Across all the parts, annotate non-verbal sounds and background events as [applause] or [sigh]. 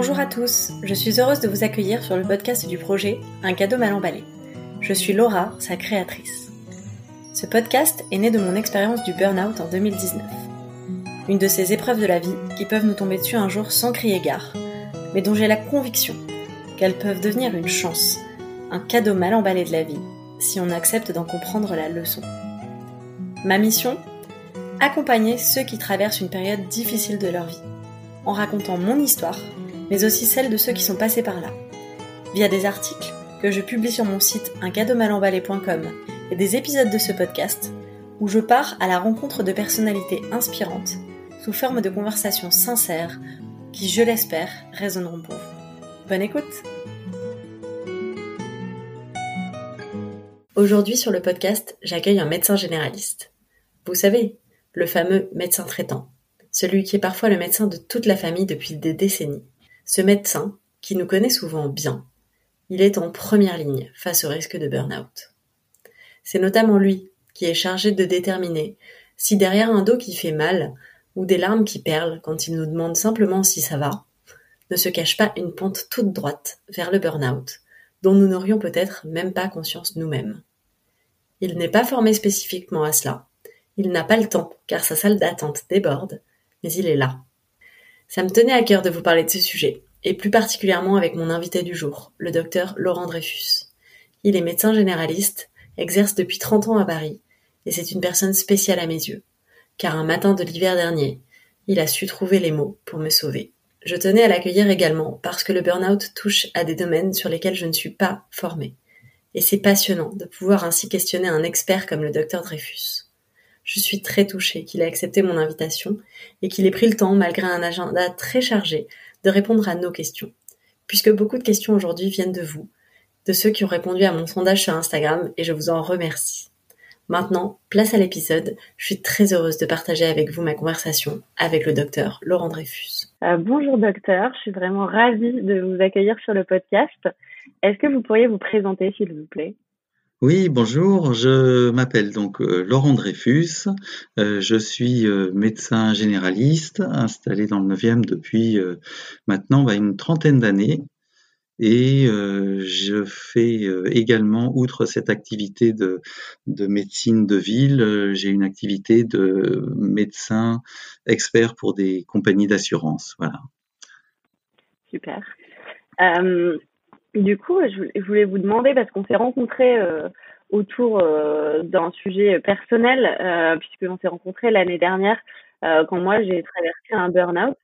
Bonjour à tous, je suis heureuse de vous accueillir sur le podcast du projet Un cadeau mal emballé. Je suis Laura, sa créatrice. Ce podcast est né de mon expérience du burn-out en 2019. Une de ces épreuves de la vie qui peuvent nous tomber dessus un jour sans crier gare, mais dont j'ai la conviction qu'elles peuvent devenir une chance, un cadeau mal emballé de la vie, si on accepte d'en comprendre la leçon. Ma mission Accompagner ceux qui traversent une période difficile de leur vie, en racontant mon histoire, mais aussi celle de ceux qui sont passés par là, via des articles que je publie sur mon site uncadeaumalemballé.com et des épisodes de ce podcast où je pars à la rencontre de personnalités inspirantes sous forme de conversations sincères qui, je l'espère, résonneront pour vous. Bonne écoute Aujourd'hui sur le podcast, j'accueille un médecin généraliste. Vous savez, le fameux médecin traitant, celui qui est parfois le médecin de toute la famille depuis des décennies. Ce médecin, qui nous connaît souvent bien, il est en première ligne face au risque de burn-out. C'est notamment lui qui est chargé de déterminer si derrière un dos qui fait mal ou des larmes qui perlent quand il nous demande simplement si ça va, ne se cache pas une pente toute droite vers le burn-out, dont nous n'aurions peut-être même pas conscience nous-mêmes. Il n'est pas formé spécifiquement à cela. Il n'a pas le temps, car sa salle d'attente déborde, mais il est là. Ça me tenait à cœur de vous parler de ce sujet, et plus particulièrement avec mon invité du jour, le docteur Laurent Dreyfus. Il est médecin généraliste, exerce depuis 30 ans à Paris, et c'est une personne spéciale à mes yeux, car un matin de l'hiver dernier, il a su trouver les mots pour me sauver. Je tenais à l'accueillir également parce que le burn-out touche à des domaines sur lesquels je ne suis pas formée. Et c'est passionnant de pouvoir ainsi questionner un expert comme le docteur Dreyfus. Je suis très touchée qu'il ait accepté mon invitation et qu'il ait pris le temps, malgré un agenda très chargé, de répondre à nos questions. Puisque beaucoup de questions aujourd'hui viennent de vous, de ceux qui ont répondu à mon sondage sur Instagram et je vous en remercie. Maintenant, place à l'épisode. Je suis très heureuse de partager avec vous ma conversation avec le docteur Laurent Dreyfus. Euh, bonjour docteur, je suis vraiment ravie de vous accueillir sur le podcast. Est-ce que vous pourriez vous présenter s'il vous plaît? Oui, bonjour, je m'appelle donc euh, Laurent Dreyfus, euh, je suis euh, médecin généraliste installé dans le 9e depuis maintenant bah, une trentaine d'années et je fais également, outre cette activité de, de médecine de ville, j'ai une activité de médecin expert pour des compagnies d'assurance. Voilà. Super. Du coup, je voulais vous demander, parce qu'on s'est rencontrés euh, autour euh, d'un sujet personnel, euh, puisqu'on s'est rencontrés l'année dernière quand moi j'ai traversé un burn-out,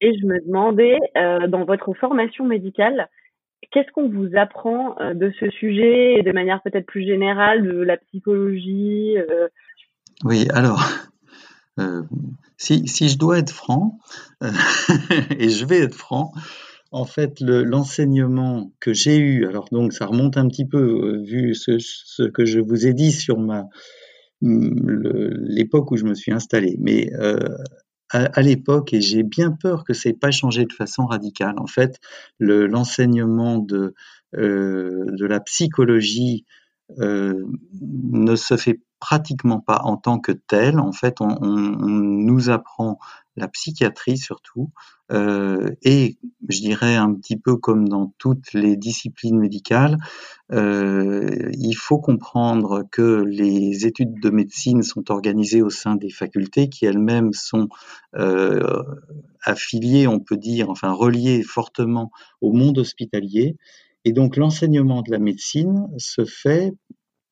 et je me demandais, dans votre formation médicale, qu'est-ce qu'on vous apprend de ce sujet et de manière peut-être plus générale de la psychologie Oui, alors, si, si, je dois être franc, [laughs] et je vais être franc, en fait, l'enseignement que j'ai eu, alors donc ça remonte un petit peu, euh, vu ce, que je vous ai dit sur ma l'époque où je me suis installé, mais euh, à, l'époque, et j'ai bien peur que ça n'ait pas changé de façon radicale, en fait, l'enseignement euh, de la psychologie ne se fait pratiquement pas en tant que tel. En fait, on, nous apprend la psychiatrie surtout, euh, et je dirais un petit peu comme dans toutes les disciplines médicales, euh, il faut comprendre que les études de médecine sont organisées au sein des facultés qui elles-mêmes sont euh, affiliées, on peut dire, enfin reliées fortement au monde hospitalier. Et donc l'enseignement de la médecine se fait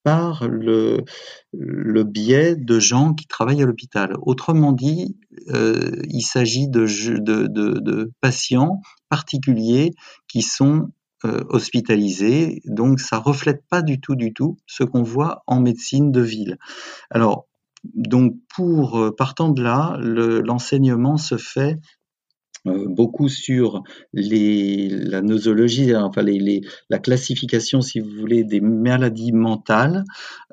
par le, biais de gens qui travaillent à l'hôpital. Autrement dit, euh, il s'agit de, patients particuliers qui sont euh, hospitalisés, donc ça reflète pas du tout, du tout ce qu'on voit en médecine de ville. Alors, donc pour euh, partant de là, l'enseignement se fait beaucoup sur la nosologie, enfin les, la classification, si vous voulez, des maladies mentales,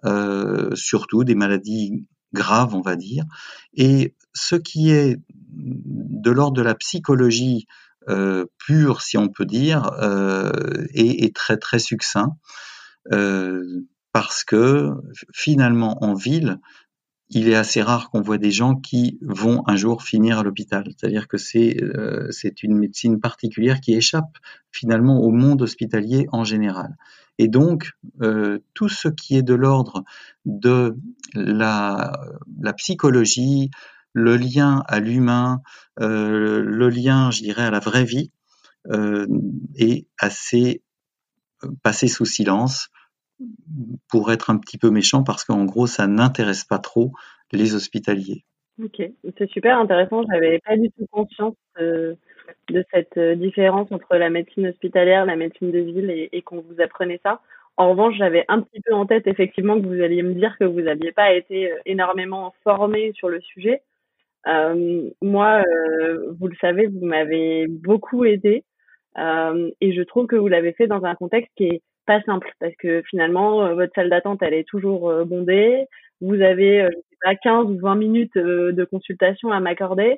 euh, surtout des maladies graves, on va dire. Et ce qui est de l'ordre de la psychologie euh, pure, si on peut dire, euh, est, est, très très succinct, euh, parce que finalement en ville, il est assez rare qu'on voit des gens qui vont un jour finir à l'hôpital. C'est-à-dire que c'est euh, une médecine particulière qui échappe finalement au monde hospitalier en général. Et donc, euh, tout ce qui est de l'ordre de la, psychologie, le lien à l'humain, euh, le lien, je dirais, à la vraie vie, est assez passé sous silence pour être un petit peu méchant parce qu'en gros, ça n'intéresse pas trop les hospitaliers. Ok, c'est super intéressant. J'avais pas du tout conscience de, cette euh, différence entre la médecine hospitalière, la médecine de ville et, qu'on vous apprenait ça. En revanche, j'avais un petit peu en tête effectivement que vous alliez me dire que vous n'aviez pas été euh, énormément formé sur le sujet. Euh, moi, euh, vous le savez, vous m'avez beaucoup aidé euh, et je trouve que vous l'avez fait dans un contexte qui est pas simple parce que finalement euh, votre salle d'attente elle est toujours euh, bondée, vous avez euh, je sais pas 15 ou 20 minutes de consultation à m'accorder.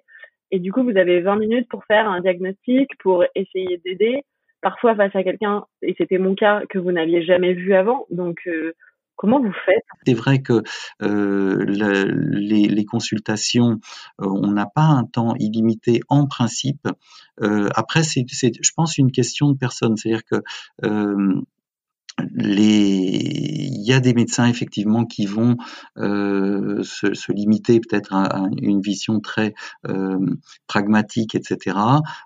Et du coup vous avez 20 minutes pour faire un diagnostic, pour essayer d'aider, parfois face à quelqu'un et c'était mon cas que vous n'aviez jamais vu avant. Donc Comment vous faites? C'est vrai que les, consultations, on n'a pas un temps illimité en principe. Après, c'est, je pense, une question de personne. C'est-à-dire que il y a des médecins effectivement qui vont euh, se, limiter peut-être à, une vision très euh, pragmatique, etc.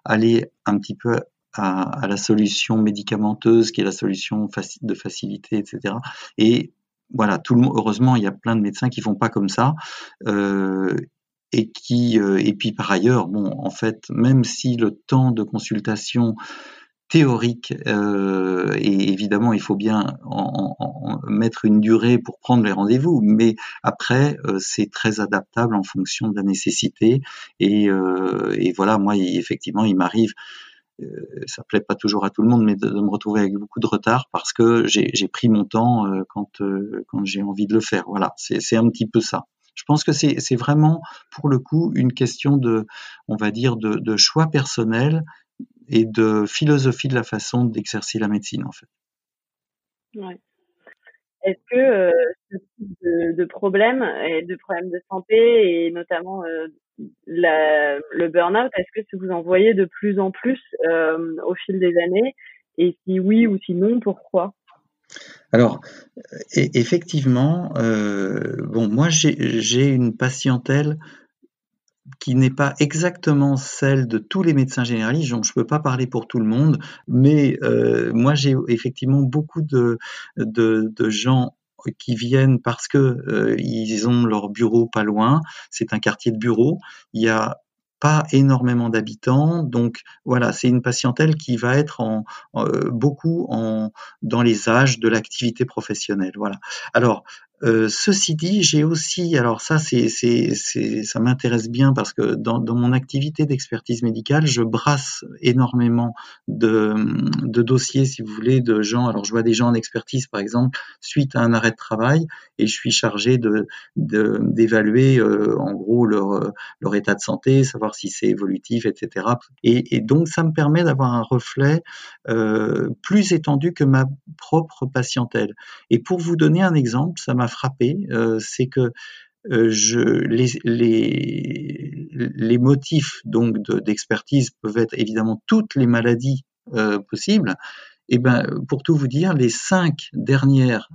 Aller un petit peu à, la solution médicamenteuse qui est la solution de facilité, etc. Et voilà, tout le monde, heureusement, il y a plein de médecins qui font pas comme ça. Euh, et qui et puis par ailleurs bon en fait même si le temps de consultation théorique euh, et évidemment il faut bien en, mettre une durée pour prendre les rendez-vous mais après euh, c'est très adaptable en fonction de la nécessité et, euh, et voilà moi effectivement il m'arrive euh, ça plaît pas toujours à tout le monde mais de, me retrouver avec beaucoup de retard parce que j'ai pris mon temps euh, quand euh, quand j'ai envie de le faire. Voilà c'est un petit peu ça. Je pense que c'est vraiment, pour le coup, une question de, on va dire, de, de choix personnel et de philosophie de la façon d'exercer la médecine, en fait. Ouais. Est-ce que euh, ce type de, de problèmes et de problèmes de santé et notamment euh, la, le burn-out, est-ce que vous en voyez de plus en plus euh, au fil des années? Et si oui ou si non, pourquoi? Alors, effectivement, euh, bon, moi j'ai une patientèle qui n'est pas exactement celle de tous les médecins généralistes, donc je ne peux pas parler pour tout le monde, mais euh, moi j'ai effectivement beaucoup de, gens qui viennent parce que euh, ils ont leur bureau pas loin, c'est un quartier de bureau, il y a pas énormément d'habitants, donc voilà, c'est une patientèle qui va être euh, beaucoup dans les âges de l'activité professionnelle. Voilà. Alors, euh, ceci dit, j'ai aussi, alors ça, c'est, c'est, c'est, ça m'intéresse bien parce que dans, dans mon activité d'expertise médicale, je brasse énormément de, de, dossiers, si vous voulez, de gens. Alors, je vois des gens en expertise, par exemple, suite à un arrêt de travail, et je suis chargé de, de d'évaluer, euh, en gros, leur, leur état de santé, savoir si c'est évolutif, etc. Et, et, donc, ça me permet d'avoir un reflet euh, plus étendu que ma propre patientèle. Et pour vous donner un exemple, ça m'a frappé, euh, c'est que euh, les, motifs donc d'expertise peuvent être évidemment toutes les maladies euh, possibles. Et ben, pour tout vous dire, les cinq dernières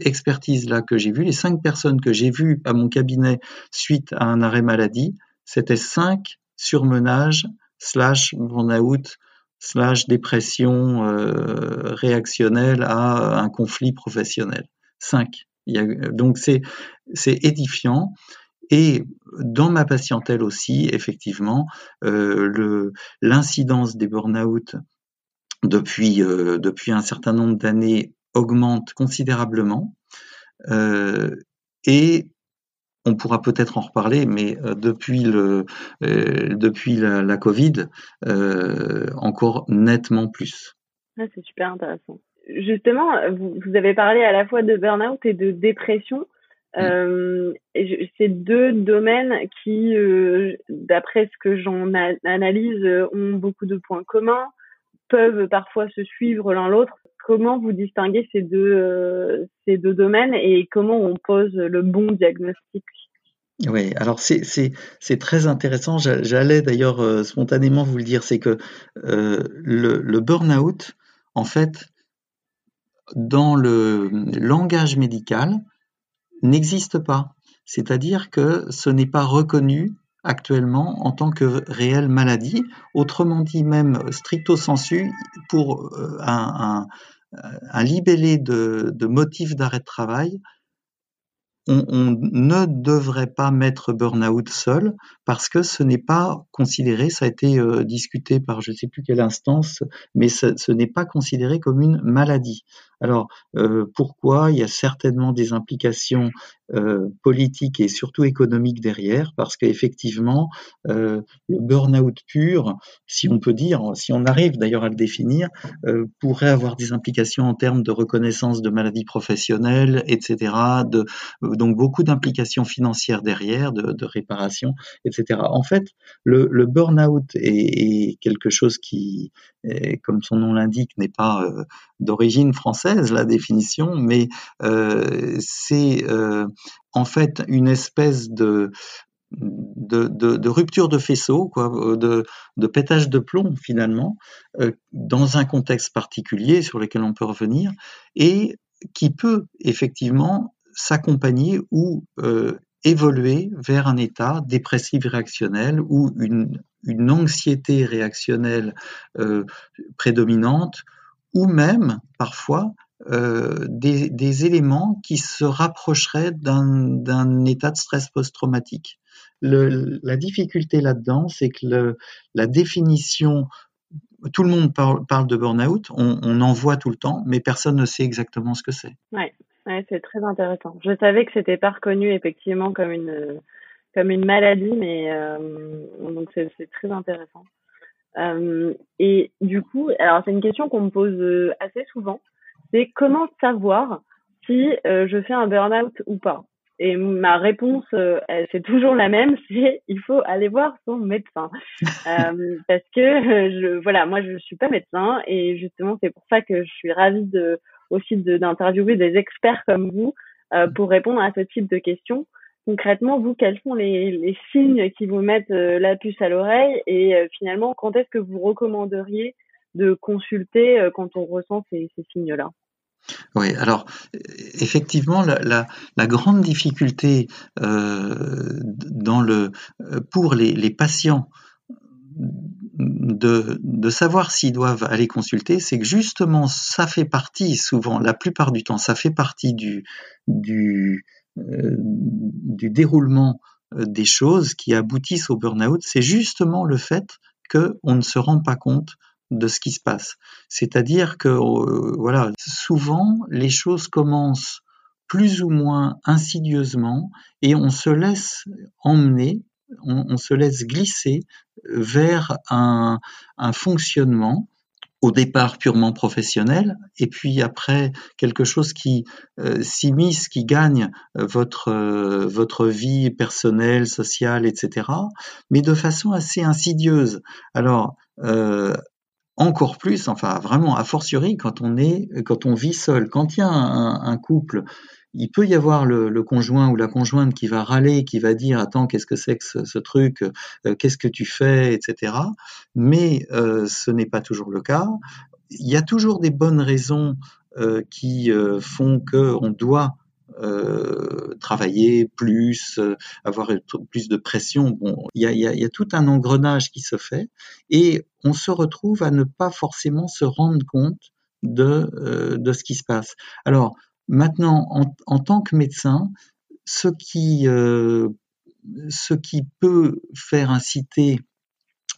expertises là que j'ai vues, les cinq personnes que j'ai vues à mon cabinet suite à un arrêt maladie, c'était cinq surmenages slash burn-out slash dépression réactionnelle à un conflit professionnel. 5. donc c'est édifiant. Et dans ma patientèle aussi, effectivement, euh, l'incidence des burn-out depuis, euh, depuis un certain nombre d'années augmente considérablement. Euh, et on pourra peut-être en reparler, mais depuis, la, Covid, encore nettement plus. C'est super intéressant justement, vous, vous, avez parlé à la fois de burn-out et de dépression. Mm. Euh, c'est deux domaines qui, euh, d'après ce que j'en analyse, ont beaucoup de points communs. peuvent parfois se suivre l'un l'autre. Comment vous distinguez ces deux, ces deux domaines et comment on pose le bon diagnostic? Oui, alors c'est très intéressant. J'allais d'ailleurs spontanément vous le dire, c'est que le, le burn-out, en fait, dans le langage médical, n'existe pas. C'est-à-dire que ce n'est pas reconnu actuellement en tant que réelle maladie. Autrement dit, même stricto sensu, pour euh, un, libellé de, motif d'arrêt de travail, on, ne devrait pas mettre burn-out seul parce que ce n'est pas considéré, ça a été euh, discuté par je ne sais plus quelle instance, mais ce, n'est pas considéré comme une maladie. Alors euh, pourquoi Il y a certainement des implications euh, politiques et surtout économiques derrière, parce qu'effectivement, le burn-out pur, si on peut dire, si on arrive d'ailleurs à le définir, pourrait avoir des implications en termes de reconnaissance de maladies professionnelles, etc., donc beaucoup d'implications financières derrière, de, réparation, etc. En fait, le, burn-out est, quelque chose qui, comme son nom l'indique, n'est pas euh, d'origine française, la définition, mais euh, c'est euh, en fait une espèce de, rupture de faisceau, quoi, de, pétage de plomb finalement, dans un contexte particulier sur lequel on peut revenir, et qui peut effectivement s'accompagner ou euh, évoluer vers un état dépressif réactionnel ou une, anxiété réactionnelle euh, prédominante ou même parfois euh, des, éléments qui se rapprocheraient d'un état de stress post-traumatique. La difficulté là-dedans, c'est que la définition tout le monde parle, de burn-out, on, en voit tout le temps, mais personne ne sait exactement ce que c'est. Ouais. Ouais, c'est très intéressant. Je savais que c'était pas reconnu effectivement comme une comme une maladie, mais euh, c'est très intéressant. Euh, et du coup, alors c'est une question qu'on me pose euh, assez souvent, c'est comment savoir si euh, je fais un burn-out ou pas? Et ma réponse, euh, c'est toujours la même, [laughs] c'est il faut aller voir son médecin, [laughs] parce que je, voilà, moi je suis pas médecin et justement c'est pour ça que je suis ravie de aussi d'interviewer des experts comme vous pour répondre à ce type de questions. Concrètement, vous, quels sont les, signes qui vous mettent euh, la puce à l'oreille et euh, finalement, quand est-ce que vous recommanderiez de consulter quand on ressent ces, signes-là? Oui, alors effectivement, la, grande difficulté euh, pour les, patients de, savoir s'ils doivent aller consulter, c'est que justement, ça fait partie, souvent, la plupart du temps, ça fait partie du, euh, du déroulement euh, des choses qui aboutissent au burn-out, c'est justement le fait qu'on ne se rend pas compte de ce qui se passe. C'est-à-dire que, euh, voilà, souvent, les choses commencent plus ou moins insidieusement et on se laisse emmener on, se laisse glisser vers un, fonctionnement au départ purement professionnel, et puis après quelque chose qui euh, s'immisce, qui gagne euh, votre, euh, votre vie personnelle, sociale, etc., mais de façon assez insidieuse. Alors, encore plus, enfin vraiment a fortiori quand on est, quand on vit seul, quand il y a un couple il peut y avoir le, conjoint ou la conjointe qui va râler, qui va dire attends qu'est-ce que c'est que ce, truc, euh, qu'est-ce que tu fais, etc. Mais euh, ce n'est pas toujours le cas. Il y a toujours des bonnes raisons euh, qui font que on doit travailler plus, avoir plus de pression. Bon, il y, a, il y, a, tout un engrenage qui se fait et on se retrouve à ne pas forcément se rendre compte de, de ce qui se passe. Alors, Maintenant, en, tant que médecin, ce qui, euh, ce qui peut faire inciter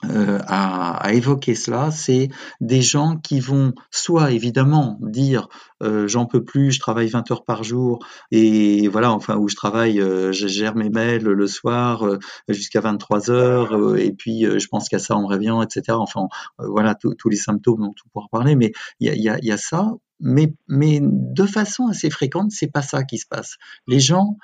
euh, à, évoquer cela, c'est des gens qui vont soit évidemment dire euh, j'en peux plus, je travaille 20 heures par jour et voilà, enfin où je travaille, je gère mes mails le soir jusqu'à 23 heures et puis je pense qu'à ça on revient, etc. Enfin voilà tous les symptômes dont on pourra parler, mais il y a, ça. Mais, de façon assez fréquente, c'est pas ça qui se passe. Les gens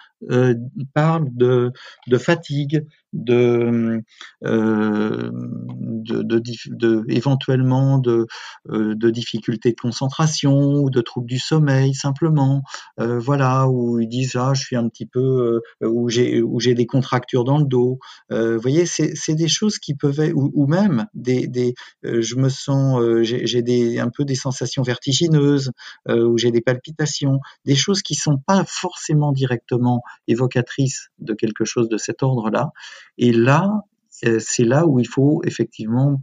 parlent de, de fatigue, de, euh, de, de, de, éventuellement de, euh, de difficultés de concentration ou de troubles du sommeil simplement, euh, voilà, où ils disent ah je suis un petit peu, euh, où j'ai où j'ai des contractures dans le dos, vous voyez, c'est des choses qui peuvent ou, ou même des, des je me sens, j'ai des un peu des sensations vertigineuses, où j'ai des palpitations, des choses qui sont pas forcément directement évocatrices de quelque chose de cet ordre-là. Et là, euh, c'est là où il faut effectivement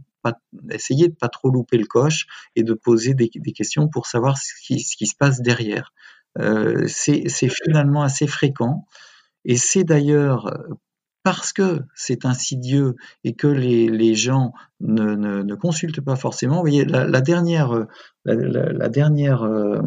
essayer de pas trop louper le coche et de poser des, questions pour savoir ce qui, se passe derrière. Euh, c'est finalement assez fréquent et c'est d'ailleurs parce que c'est insidieux et que les, gens ne, consultent pas forcément. Vous voyez, la dernière la, dernière euh,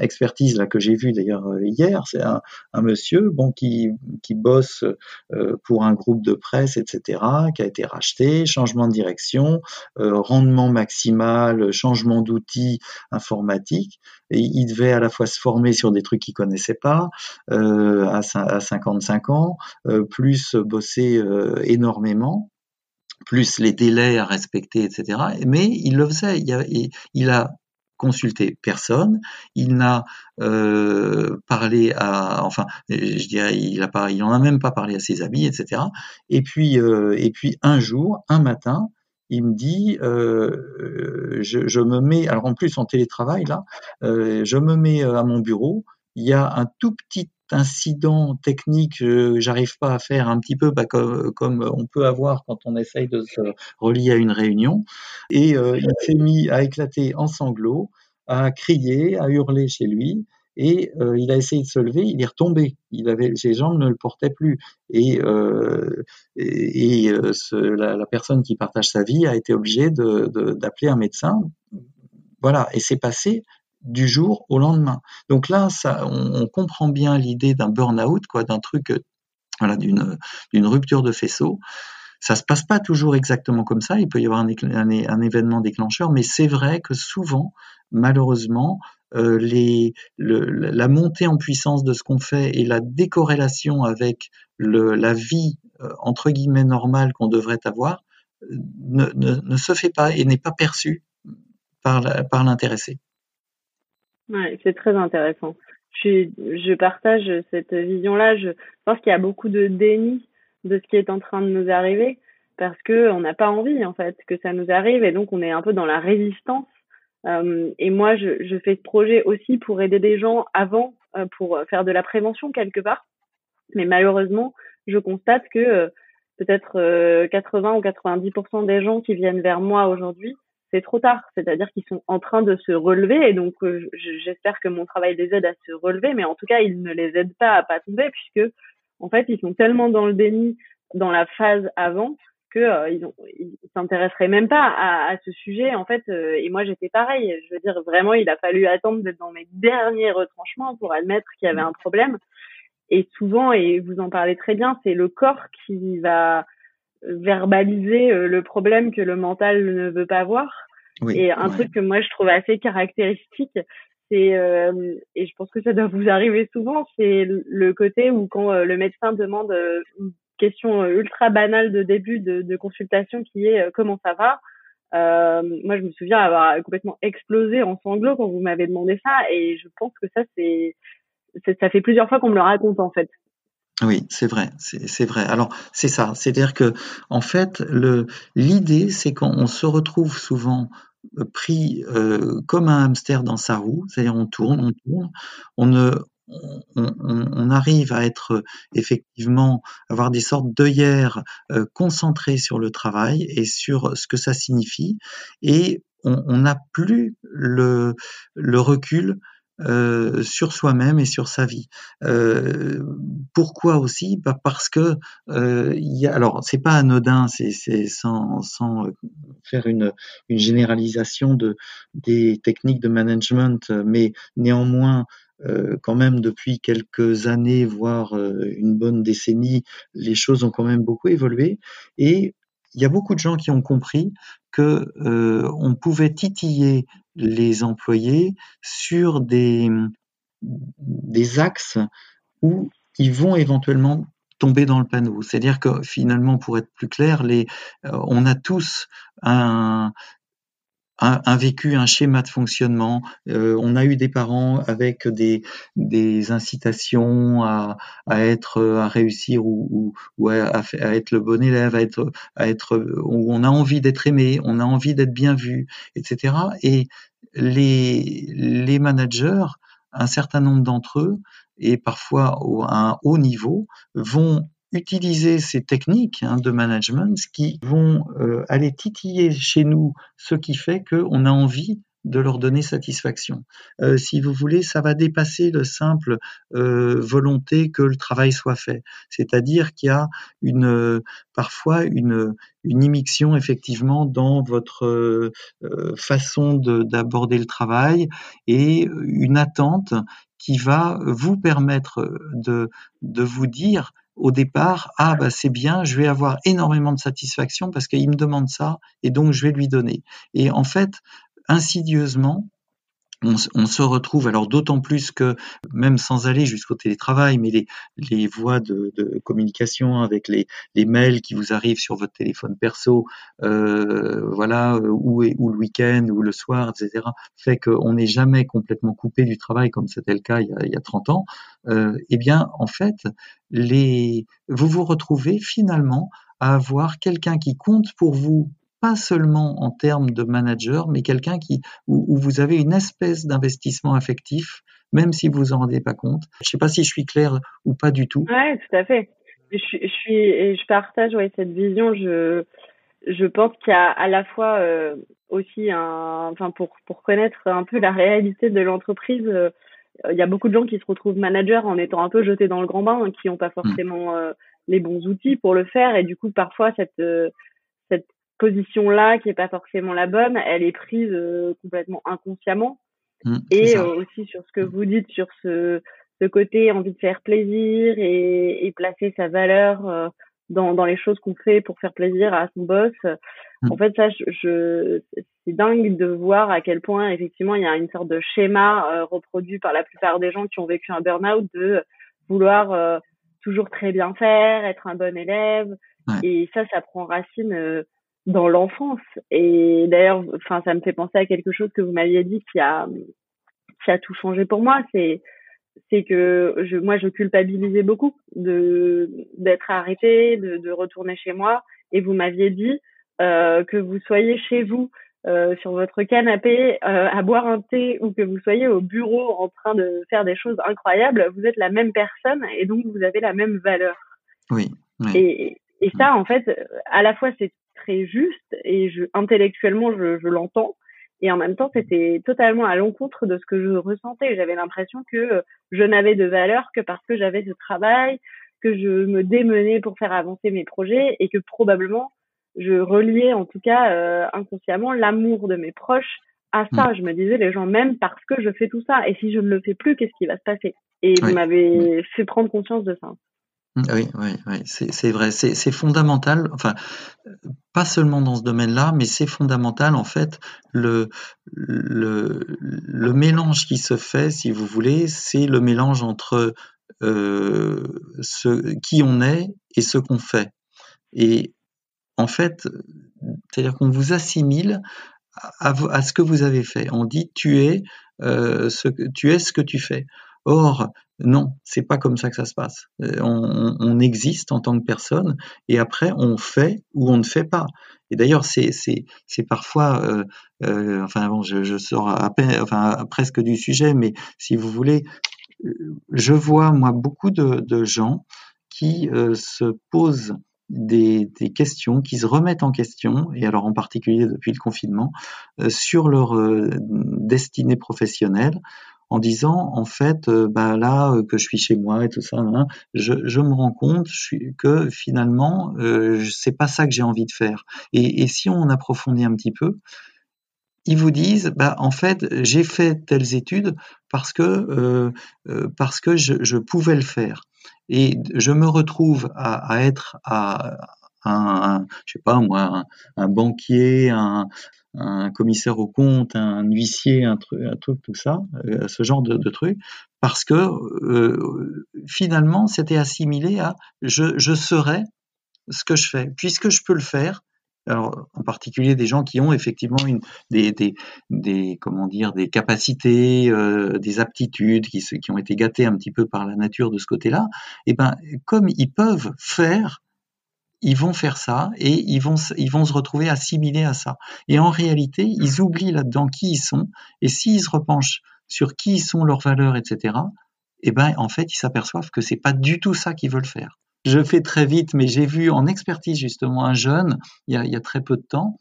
expertise là que j'ai vue d'ailleurs euh, hier, c'est un, monsieur bon qui qui bosse euh, pour un groupe de presse, etc., qui a été racheté, changement de direction, rendement maximal, changement d'outils informatiques. Il devait à la fois se former sur des trucs qu'il connaissait pas à, à 55 ans, plus bosser énormément plus les délais à respecter, etc. Mais il le faisait. Il a consulté personne, il n'a euh, parlé à, enfin, je dirais, il a a même pas parlé à ses amis, etc. Et puis, euh, et puis un jour, un matin, il me dit, euh, je, me mets, alors en plus en télétravail là, euh, je me mets à mon bureau, il y a un tout petit incident technique, j'arrive pas à faire un petit peu bah, comme, on peut avoir quand on essaye de se relier à une réunion. Et euh, il s'est mis à éclater en sanglots, à crier, à hurler chez lui. Et euh, il a essayé de se lever, il est retombé. Il avait, ses jambes ne le portaient plus. Et, euh, la, personne qui partage sa vie a été obligée d'appeler un médecin. Voilà. Et c'est passé du jour au lendemain. Donc là, on, comprend bien l'idée d'un burn-out, quoi, d'un truc, euh, voilà, d'une rupture de faisceau. Ça se passe pas toujours exactement comme ça. Il peut y avoir un, événement déclencheur, mais c'est vrai que souvent, malheureusement, euh, la montée en puissance de ce qu'on fait et la décorrélation avec la vie euh, entre guillemets normale qu'on devrait avoir ne, se fait pas et n'est pas perçue par l'intéressé. Ouais, c'est très intéressant. Je, je partage cette vision-là. Je pense qu'il y a beaucoup de déni de ce qui est en train de nous arriver parce que on n'a pas envie en fait que ça nous arrive et donc on est un peu dans la résistance. Euh, et moi, je, je, fais ce projet aussi pour aider des gens avant, euh, pour faire de la prévention quelque part. Mais malheureusement, je constate que euh, peut-être 80 ou 90% des gens qui viennent vers moi aujourd'hui c'est trop tard. C'est-à-dire qu'ils sont en train de se relever et donc euh, j'espère que mon travail les aide à se relever, mais en tout cas, il ne les aide pas à pas tomber puisque en fait, ils sont tellement dans le déni dans la phase avant que euh, ils, s'intéresseraient même pas à, à, ce sujet en fait. Euh, et moi, j'étais pareil. Je veux dire, vraiment, il a fallu attendre d'être dans mes derniers retranchements pour admettre qu'il y avait un problème. Et souvent, et vous en parlez très bien, c'est le corps qui va verbaliser euh, le problème que le mental ne veut pas voir. et un truc que moi je trouve assez caractéristique, c'est euh, et je pense que ça doit vous arriver souvent, c'est le côté où quand euh, le médecin demande une question ultra banale de début de, de consultation qui est comment ça va. Euh, moi, je me souviens avoir complètement explosé en sanglots quand vous m'avez demandé ça, et je pense que ça, c'est, ça fait plusieurs fois qu'on me le raconte en fait. Oui, c'est vrai, c'est vrai. Alors, c'est ça, c'est-à-dire que, en fait, l'idée, c'est qu'on se retrouve souvent euh, pris euh, comme un hamster dans sa roue, c'est-à-dire on tourne, on tourne, on arrive à être effectivement avoir des sortes d'œillères euh, concentrées sur le travail et sur ce que ça signifie, et on n'a plus le recul euh, sur soi-même et sur sa vie. Euh, pourquoi aussi? Bah Parce que euh, y a, alors c'est pas anodin, c'est sans, sans faire une, une généralisation de des techniques de management, mais néanmoins euh, quand même depuis quelques années, voire une bonne décennie, les choses ont quand même beaucoup évolué et il y a beaucoup de gens qui ont compris que euh, on pouvait titiller les employés sur des, des axes où ils vont éventuellement tomber dans le panneau. C'est-à-dire que finalement, pour être plus clair, les, on a tous un, un, vécu, un schéma de fonctionnement. Euh, on a eu des parents avec des, des incitations à, à être, à réussir ou, ou, à, à, être le bon élève, à être, à être, où on a envie d'être aimé, on a envie d'être bien vu, etc. Et les, les managers, un certain nombre d'entre eux, et parfois à un haut niveau, vont utiliser ces techniques hein, de management qui vont euh, aller titiller chez nous ce qui fait qu'on a envie de leur donner satisfaction. Euh, si vous voulez, ça va dépasser le simple euh, volonté que le travail soit fait. C'est-à-dire qu'il y a une parfois une, une immixtion effectivement dans votre façon d'aborder le travail et une attente qui va vous permettre de, de vous dire au départ, ah bah c'est bien, je vais avoir énormément de satisfaction parce qu'il me demande ça et donc je vais lui donner. Et en fait, insidieusement, on, se retrouve, alors d'autant plus que même sans aller jusqu'au télétravail, mais les, voies de, communication avec les, mails qui vous arrivent sur votre téléphone perso, euh, voilà, ou, ou le week-end ou le soir, etc., fait qu'on n'est jamais complètement coupé du travail comme c'était le cas il y a, il y a 30 ans. Euh, eh bien, en fait, les, vous vous retrouvez finalement à avoir quelqu'un qui compte pour vous pas seulement en termes de manager, mais quelqu'un qui où, vous avez une espèce d'investissement affectif, même si vous en rendez pas compte. Je ne sais pas si je suis clair ou pas du tout. Ouais, tout à fait. Je, je suis, je partage ouais, cette vision. Je, je pense qu'il y a à la fois euh, aussi un, enfin pour pour connaître un peu la réalité de l'entreprise. Euh, il y a beaucoup de gens qui se retrouvent managers en étant un peu jetés dans le grand bain, hein, qui n'ont pas mmh. forcément euh, les bons outils pour le faire, et du coup parfois cette cette position-là, qui est pas forcément la bonne, elle est prise euh, complètement inconsciemment. Mmh, et euh, aussi sur ce que vous dites, sur ce, ce côté envie de faire plaisir et, et placer sa valeur euh, dans, dans les choses qu'on fait pour faire plaisir à son boss. Mmh. En fait, ça, je, je c'est dingue de voir à quel point effectivement il y a une sorte de schéma reproduit par la plupart des gens qui ont vécu un burn-out de vouloir toujours très bien faire, être un bon élève. Et ça, ça prend racine dans l'enfance. Et d'ailleurs, enfin, ça me fait penser à quelque chose que vous m'aviez dit qui a, qui a tout changé pour moi. C'est, c'est que je, moi, je culpabilisais beaucoup de d'être arrêtée, de, de retourner chez moi. Et vous m'aviez dit euh, que vous soyez chez vous euh, sur votre canapé euh, à boire un thé ou que vous soyez au bureau en train de faire des choses incroyables, vous êtes la même personne et donc vous avez la même valeur. Oui. oui. Et, et ça, en fait, à la fois c'est très juste et je, intellectuellement je, je l'entends et en même temps c'était totalement à l'encontre de ce que je ressentais. J'avais l'impression que je n'avais de valeur que parce que j'avais ce travail, que je me démenais pour faire avancer mes projets et que probablement je reliais en tout cas euh, inconsciemment l'amour de mes proches à ça. Mmh. Je me disais les gens m'aiment parce que je fais tout ça et si je ne le fais plus, qu'est-ce qui va se passer? Et vous m'avez fait prendre conscience de ça. Oui, oui, oui, c'est vrai, c'est fondamental, enfin, pas seulement dans ce domaine-là, mais c'est fondamental, en fait, le, le, le mélange qui se fait, si vous voulez, c'est le mélange entre euh, ce, qui on est et ce qu'on fait. Et en fait, c'est-à-dire qu'on vous assimile à, à, ce que vous avez fait. On dit tu es, euh, ce, tu es ce que tu fais. Or, non, c'est pas comme ça que ça se passe. Euh, on, on, existe en tant que personne et après on fait ou on ne fait pas. Et d'ailleurs, c'est parfois, euh, euh, enfin bon, je, je sors à peine, enfin presque du sujet, mais si vous voulez, je vois moi beaucoup de, de gens qui se posent des, des, questions, qui se remettent en question, et alors en particulier depuis le confinement, sur leur destinée professionnelle, en disant en fait euh, bah là euh, que je suis chez moi et tout ça hein, je, me rends compte que finalement euh, c'est pas ça que j'ai envie de faire. Et, si on approfondit un petit peu ils vous disent bah en fait j'ai fait telles études parce que parce que je, pouvais le faire. Et je me retrouve à, être à, un, je sais pas moi, un banquier, un, un commissaire au compte, un huissier, un truc, tout ça, euh, ce genre de, de truc, parce que euh, finalement c'était assimilé à je, serai ce que je fais. Puisque je peux le faire, alors en particulier des gens qui ont effectivement des, comment dire des capacités, euh, des aptitudes qui, ont été gâtées un petit peu par la nature de ce côté-là, et eh ben comme ils peuvent faire, ils vont faire ça et ils vont ils vont se retrouver assimilés à ça. Et en réalité, ils oublient là-dedans qui ils sont et s'ils se repenchent sur qui sont leurs valeurs, etc. Et eh ben en fait, ils s'aperçoivent que c'est pas du tout ça qu'ils veulent faire je fais très vite, mais j'ai vu en expertise justement un jeune, il y a, très peu de temps,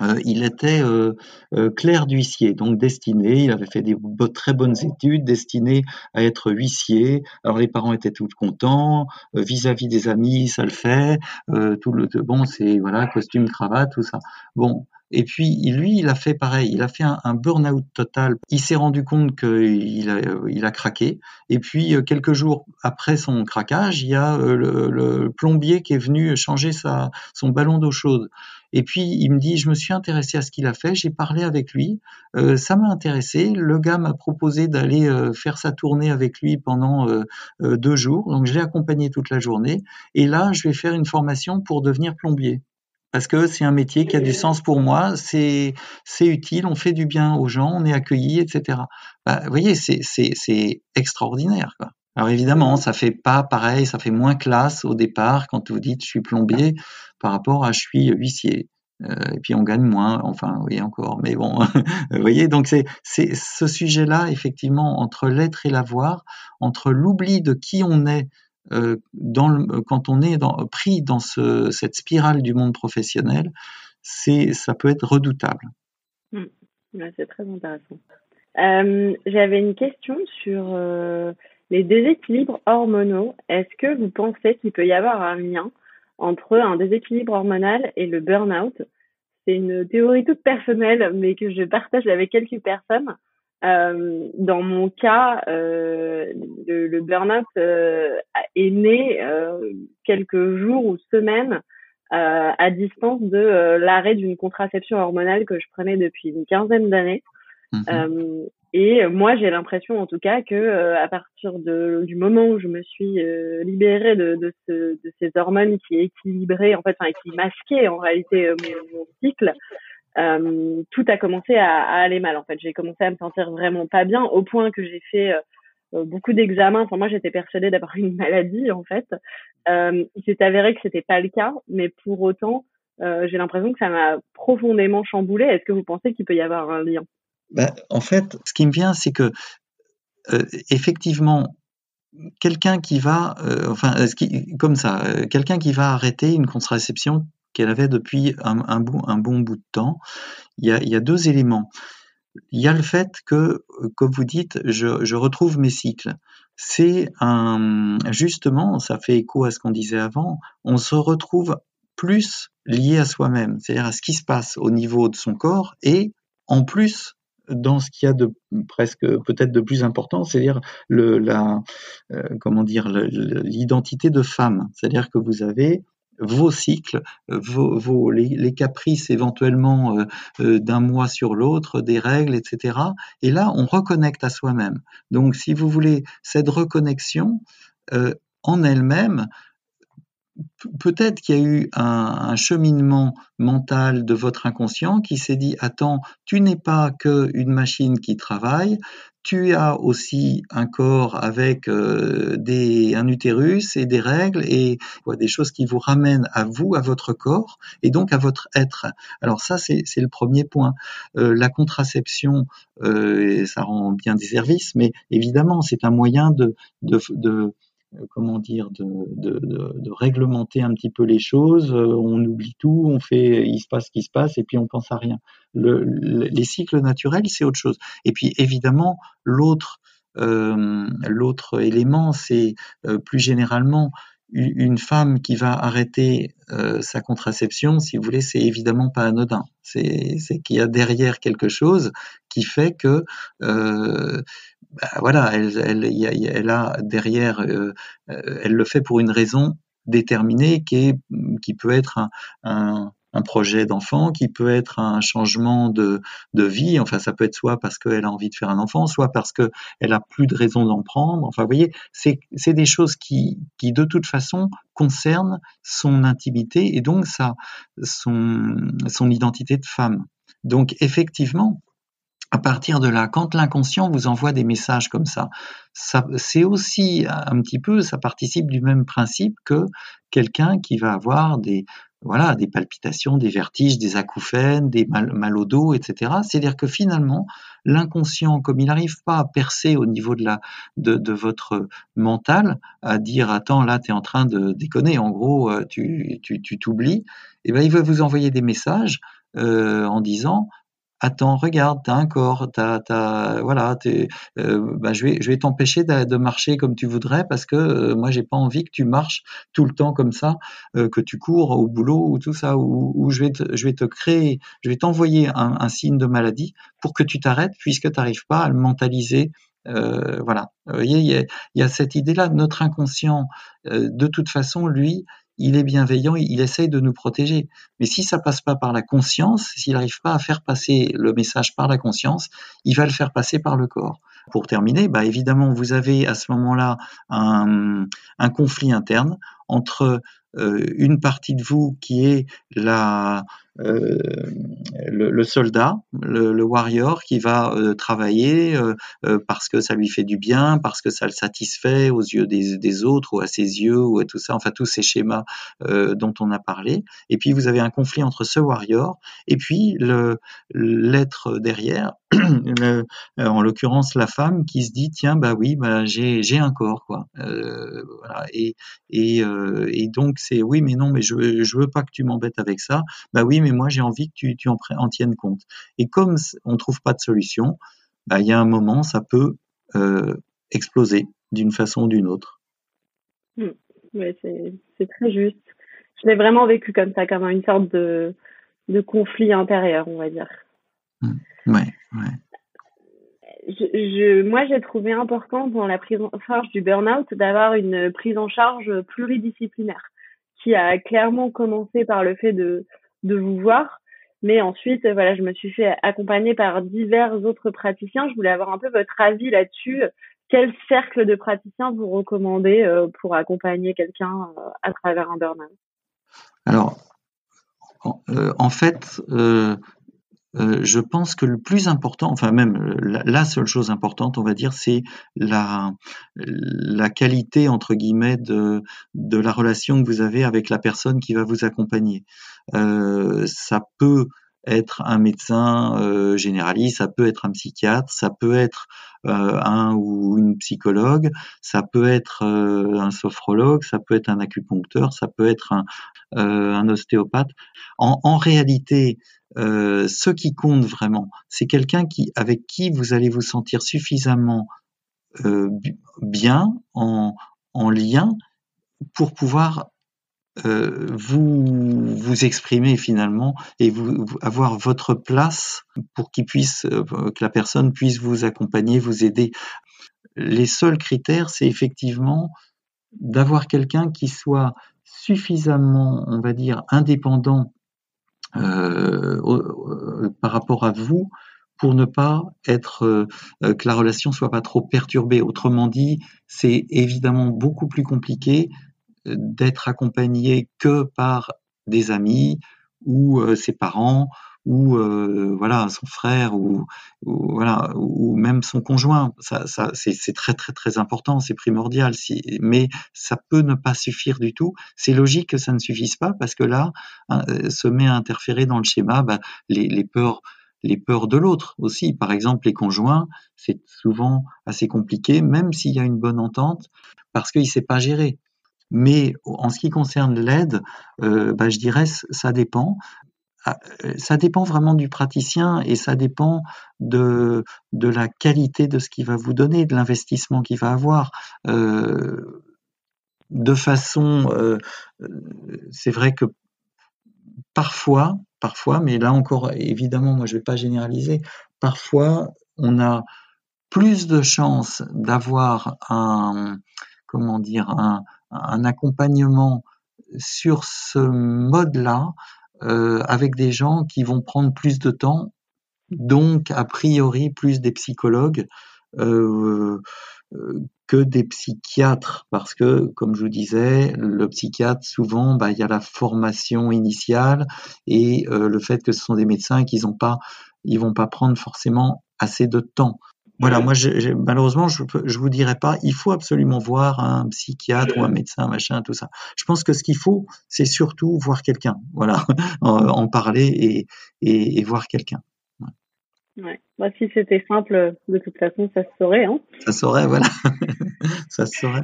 euh, il était euh, euh, clerc d'huissier, donc destiné, il avait fait des très bonnes études, destiné à être huissier. Alors les parents étaient tout contents, vis-à-vis des amis, ça le fait, tout le bon, c'est voilà costume, cravate, tout ça. Bon, et puis lui, il a fait pareil, il a fait un, burn-out total. Il s'est rendu compte qu'il a, il a craqué. Et puis quelques jours après son craquage, il y a euh, le, plombier qui est venu changer sa, son ballon d'eau chaude. Et puis il me dit, je me suis intéressé à ce qu'il a fait, j'ai parlé avec lui, euh, ça m'a intéressé. Le gars m'a proposé d'aller faire sa tournée avec lui pendant deux jours, donc je l'ai accompagné toute la journée. Et là, je vais faire une formation pour devenir plombier parce que c'est un métier qui a du sens pour moi, c'est utile, on fait du bien aux gens, on est accueilli, etc. Bah, vous voyez, c'est extraordinaire. Alors évidemment, ça fait pas pareil, ça fait moins classe au départ quand vous dites je suis plombier par rapport à je suis huissier. Euh, et puis on gagne moins, enfin oui encore, mais bon, [laughs] vous voyez, donc c'est ce sujet-là effectivement entre l'être et l'avoir, entre l'oubli de qui on est euh, quand on est pris dans ce, cette spirale du monde professionnel, c'est, ça peut être redoutable. Mmh. c'est très intéressant. Euh, j'avais une question sur les déséquilibres hormonaux. Est-ce que vous pensez qu'il peut y avoir un lien entre un déséquilibre hormonal et le burn-out? C'est une théorie toute personnelle, mais que je partage avec quelques personnes. Euh, dans mon cas, euh, le, le burn-out euh, est né quelques jours ou semaines à distance de l'arrêt d'une contraception hormonale que je prenais depuis une quinzaine d'années. Mhm. Et moi, j'ai l'impression, en tout cas, que à partir de, du moment où je me suis libérée de, de, ce, de, ces hormones qui équilibraient, en fait, enfin, qui masquaient en réalité mon, mon cycle, euh, tout a commencé à, à, aller mal. En fait, j'ai commencé à me sentir vraiment pas bien au point que j'ai fait euh, euh, beaucoup d'examens. Enfin, moi, j'étais persuadée d'avoir une maladie en fait. Euh, il s'est avéré que c'était pas le cas, mais pour autant, euh, j'ai l'impression que ça m'a profondément chamboulé. Est-ce que vous pensez qu'il peut y avoir un lien? Ben, En fait, ce qui me vient, c'est que effectivement, quelqu'un qui va, enfin, ce qui, comme ça, quelqu'un qui va arrêter une contraception qu'elle avait depuis un, bon, bout de temps. Il y, a, il y, a, deux éléments. Il y a le fait que, comme vous dites, je, je retrouve mes cycles. C'est un, justement, ça fait écho à ce qu'on disait avant, on se retrouve plus lié à soi-même, c'est-à-dire à ce qui se passe au niveau de son corps et en plus dans ce qu'il y a de presque peut-être de plus important, c'est-à-dire la, euh, comment dire, l'identité de femme, c'est-à-dire que vous avez vos cycles, vos, les, caprices éventuellement euh, euh, d'un mois sur l'autre, des règles, etc. Et là, on reconnecte à soi-même. Donc, si vous voulez, cette reconnexion en elle-même, peut-être qu'il y a eu un, cheminement mental de votre inconscient qui s'est dit attends, tu n'es pas qu'une machine qui travaille, tu as aussi un corps avec euh, des, un utérus et des règles et des choses qui vous ramènent à vous, à votre corps et donc à votre être. Alors ça, c'est le premier point. Euh, la contraception, euh, ça rend bien des services, mais évidemment, c'est un moyen de, de, de comment dire, de, de, de, réglementer un petit peu les choses. Euh, on oublie tout, on fait, il se passe ce qui se passe, et puis on pense à rien. Le, les cycles naturels, c'est autre chose. Et puis évidemment, l'autre euh, l'autre élément, c'est plus généralement une femme qui va arrêter euh, sa contraception, si vous voulez, c'est évidemment pas anodin. C'est qu'il y a derrière quelque chose qui fait que, euh, bah, voilà, elle, elle, elle, a derrière, euh, elle le fait pour une raison déterminée qui, est, qui peut être un, projet d'enfant, qui peut être un changement de, de vie. Enfin, ça peut être soit parce qu'elle a envie de faire un enfant, soit parce qu'elle a plus de raison d'en prendre. Enfin, vous voyez, c'est des choses qui, qui, de toute façon, concernent son intimité et donc sa, son, son identité de femme. Donc, effectivement, à partir de là, quand l'inconscient vous envoie des messages comme ça, c'est aussi un petit peu, ça participe du même principe que quelqu'un qui va avoir des, voilà, des palpitations, des vertiges, des acouphènes, des mal, au dos, etc. C'est-à-dire que finalement, l'inconscient, comme il n'arrive pas à percer au niveau de, votre mental, à dire attends là tu es en train de déconner, en gros euh, tu t'oublies, eh ben il va vous envoyer des messages euh, en disant attends, regarde, t'as un corps, t'as, t'as, voilà, t'es, euh, bah, je vais, je vais t'empêcher de, marcher comme tu voudrais parce que euh, moi j'ai pas envie que tu marches tout le temps comme ça, euh, que tu cours au boulot ou tout ça, ou, je vais te, je vais te créer, je vais t'envoyer un, signe de maladie pour que tu t'arrêtes puisque tu n'arrives pas à le mentaliser. voilà, vous voyez, il y a, il y a cette idée-là. Notre inconscient, de toute façon, lui, il est bienveillant, il essaye de nous protéger. Mais si ça passe pas par la conscience, s'il n'arrive pas à faire passer le message par la conscience, il va le faire passer par le corps. Pour terminer, bah évidemment, vous avez à ce moment-là un, conflit interne entre euh, une partie de vous qui est la, euh, le, soldat, le, warrior qui va euh, travailler parce que ça lui fait du bien, parce que ça le satisfait aux yeux des, autres ou à ses yeux ou à tout ça, enfin tous ces schémas dont on a parlé. Et puis vous avez un conflit entre ce warrior et puis l'être derrière, [clears throat] en l'occurrence la femme qui se dit tiens bah oui bah j'ai un corps quoi. et donc c'est oui, mais non, mais je, je veux pas que tu m'embêtes avec ça. Bah oui, mais moi j'ai envie que tu, tu en, en, tiennes compte. Et comme on trouve pas de solution, bah, il y a un moment, ça peut euh, exploser d'une façon ou d'une autre. Mmh. c'est très juste. Je l'ai vraiment vécu comme ça, comme une sorte de, de conflit intérieur, on va dire. Mmh. Ouais, ouais je, moi, j'ai trouvé important dans la prise en charge du burn-out d'avoir une prise en charge pluridisciplinaire qui a clairement commencé par le fait de, de vous voir. Mais ensuite, voilà, je me suis fait accompagner par divers autres praticiens. Je voulais avoir un peu votre avis là-dessus. Quel cercle de praticiens vous recommandez euh, pour accompagner quelqu'un euh, à travers un burn-out? Alors, en, euh, fait, je pense que le plus important, enfin même euh, la, seule chose importante, on va dire, c'est la, la qualité entre guillemets de, de la relation que vous avez avec la personne qui va vous accompagner. Euh, ça peut être un médecin euh, généraliste, ça peut être un psychiatre, ça peut être euh, un ou une psychologue, ça peut être euh, un sophrologue, ça peut être un acupuncteur, ça peut être un, ostéopathe. En, réalité, ce qui compte vraiment, c'est quelqu'un avec qui vous allez vous sentir suffisamment bien, en, en, lien, pour pouvoir euh, vous vous exprimer finalement et avoir votre place pour qu'il puisse euh, que la personne puisse vous accompagner, vous aider. Les seuls critères, c'est effectivement d'avoir quelqu'un qui soit suffisamment, on va dire, indépendant euh, par rapport à vous pour ne pas être que la relation soit pas trop perturbée. Autrement dit, c'est évidemment beaucoup plus compliqué d'être accompagné que par des amis ou ses parents ou euh, voilà son frère ou, voilà ou même son conjoint ça, ça c'est très très très important c'est primordial si, mais ça peut ne pas suffire du tout c'est logique que ça ne suffise pas parce que là hein, euh, se met à interférer dans le schéma bah, les, les peurs les peurs de l'autre aussi. Par exemple, les conjoints, c'est souvent assez compliqué, même s'il y a une bonne entente, parce qu'il ne sait pas gérer. Mais en ce qui concerne l'aide, euh, bah, je dirais ça dépend. Ah, euh, ça dépend vraiment du praticien et ça dépend de, de la qualité de ce qu'il va vous donner, de l'investissement qu'il va avoir. Euh, de façon, c'est vrai que parfois, parfois, mais là encore, évidemment, moi je ne vais pas généraliser, parfois on a plus de chances d'avoir un, comment dire, un, un accompagnement sur ce mode-là avec des gens qui vont prendre plus de temps, donc a priori plus des psychologues que des psychiatres, parce que, comme je vous disais, le psychiatre, souvent, bah, il y a la formation initiale et euh, le fait que ce sont des médecins qu'ils ont pas, ils vont pas prendre forcément assez de temps. Voilà, moi, malheureusement, je, je vous dirais pas, il faut absolument voir un psychiatre ou un médecin, machin, tout ça. Je pense que ce qu'il faut, c'est surtout voir quelqu'un, voilà, [laughs] en, parler et, et, et voir quelqu'un. Ouais. Moi, si c'était simple, de toute façon, ça se saurait. Hein. Ça se saurait, voilà. [laughs] ça se saurait.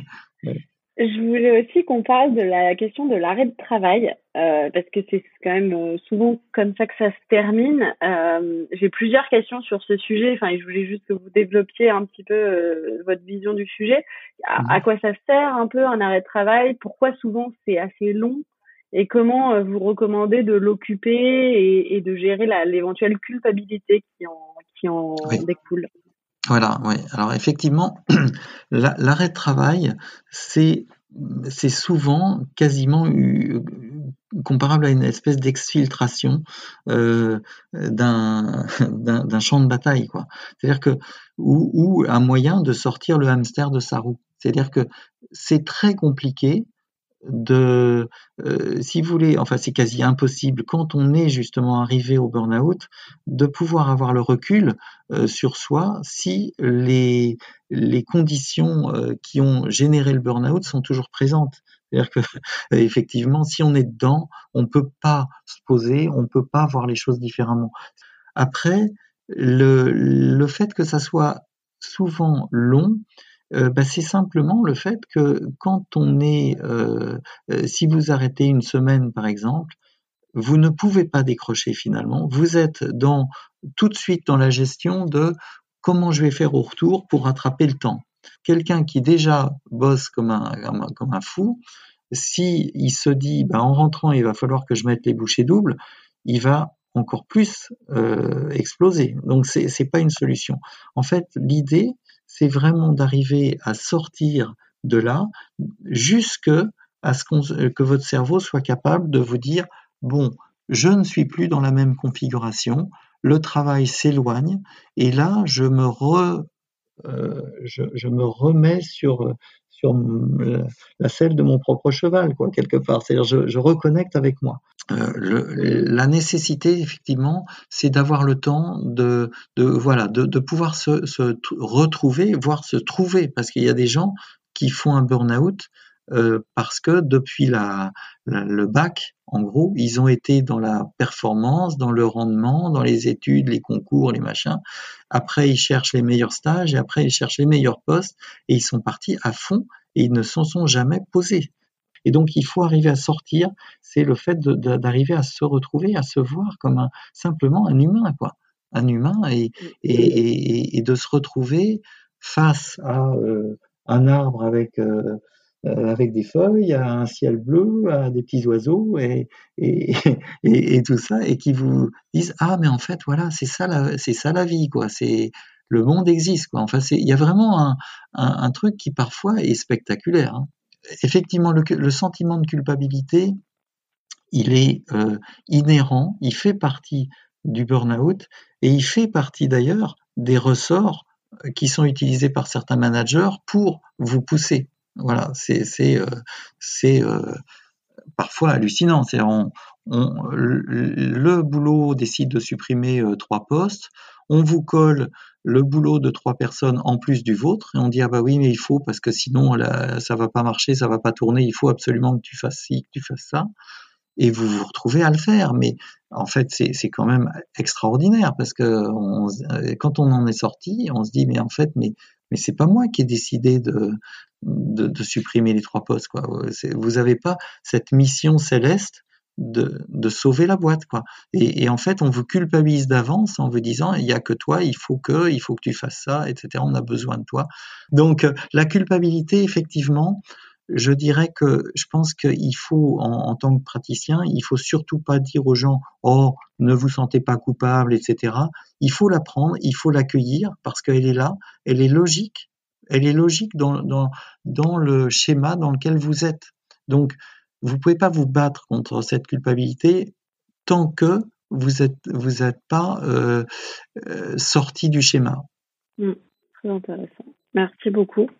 Je voulais aussi qu'on parle de la question de l'arrêt de travail, euh, parce que c'est quand même euh, souvent comme ça que ça se termine. Euh, J'ai plusieurs questions sur ce sujet. Enfin, je voulais juste que vous développiez un petit peu euh, votre vision du sujet. À, à, mhm. quoi ça sert un peu un arrêt de travail? Pourquoi souvent c'est assez long? Et comment euh, vous recommandez de l'occuper et, et, de gérer l'éventuelle culpabilité qui en, qui en découle? Voilà, oui. Alors effectivement, [clears throat] l'arrêt de travail, c'est c'est souvent quasiment comparable à une espèce d'exfiltration euh, [laughs] d'un champ de bataille, quoi. C'est-à-dire que ou, ou un moyen de sortir le hamster de sa roue. C'est-à-dire que c'est très compliqué de, euh, si vous voulez, enfin c'est quasi impossible quand on est justement arrivé au burn-out, de pouvoir avoir le recul euh, sur soi si les, les conditions euh, qui ont généré le burn-out sont toujours présentes. C'est-à-dire que [laughs] effectivement, si on est dedans, on peut pas se poser, on peut pas voir les choses différemment. Après, le, le fait que ça soit souvent long, euh, bah, c'est simplement le fait que quand on est, euh, euh, si vous arrêtez une semaine par exemple, vous ne pouvez pas décrocher finalement. Vous êtes dans tout de suite dans la gestion de comment je vais faire au retour pour rattraper le temps. Quelqu'un qui déjà bosse comme un, fou, si il se dit bah, en rentrant il va falloir que je mette les bouchées doubles, il va encore plus euh, exploser. Donc c'est pas une solution. En fait, l'idée c'est vraiment d'arriver à sortir de là jusque ce que votre cerveau soit capable de vous dire bon, je ne suis plus dans la même configuration, le travail s'éloigne et là je me euh, remets sur la selle de mon propre cheval, quoi, quelque part. C'est-à-dire, je, reconnecte avec moi. Euh, la nécessité, effectivement, c'est d'avoir le temps de, voilà, de, pouvoir se, retrouver, voire se trouver, parce qu'il y a des gens qui font un burn-out euh, parce que depuis le bac, en gros, ils ont été dans la performance, dans le rendement, dans les études, les concours, les machins. Après, ils cherchent les meilleurs stages et après, ils cherchent les meilleurs postes et ils sont partis à fond et ils ne s'en sont jamais posés. Et donc, il faut arriver à sortir. C'est le fait d'arriver à se retrouver, à se voir comme un, simplement un humain, quoi. Un humain et, et, et, de se retrouver face à euh, un arbre avec euh, euh, avec des feuilles, à un ciel bleu, à des petits oiseaux et, et, [laughs] et, tout ça, et qui vous disent ah mais en fait voilà c'est ça c'est ça la vie quoi, c'est le monde existe quoi. Enfin il y a vraiment un, un, un, truc qui parfois est spectaculaire. Hein. Effectivement le, sentiment de culpabilité il est euh, inhérent, il fait partie du burn-out et il fait partie d'ailleurs des ressorts qui sont utilisés par certains managers pour vous pousser. Voilà, c'est euh, euh, parfois hallucinant. Le boulot décide de supprimer euh, trois postes, on vous colle le boulot de trois personnes en plus du vôtre et on dit ah bah oui mais il faut parce que sinon là, ça va pas marcher, ça va pas tourner, il faut absolument que tu fasses ci, que tu fasses ça et vous vous retrouvez à le faire. Mais en fait, c'est quand même extraordinaire parce que on, quand on en est sorti, on se dit mais en fait, mais mais c'est pas moi qui ai décidé de, de, de supprimer les trois postes. Quoi. Vous n'avez pas cette mission céleste de, sauver la boîte. Quoi. Et, en fait, on vous culpabilise d'avance en vous disant il n'y a que toi, il faut que, il faut que tu fasses ça, etc. On a besoin de toi. Donc, la culpabilité, effectivement, je dirais que je pense qu'il faut, en, en, tant que praticien, il faut surtout pas dire aux gens oh ne vous sentez pas coupable, etc. Il faut la prendre, il faut l'accueillir parce qu'elle est là, elle est logique, elle est logique dans, dans, dans le schéma dans lequel vous êtes. Donc vous pouvez pas vous battre contre cette culpabilité tant que vous êtes vous êtes pas euh, euh, sorti du schéma. Mmh, très intéressant. Merci beaucoup.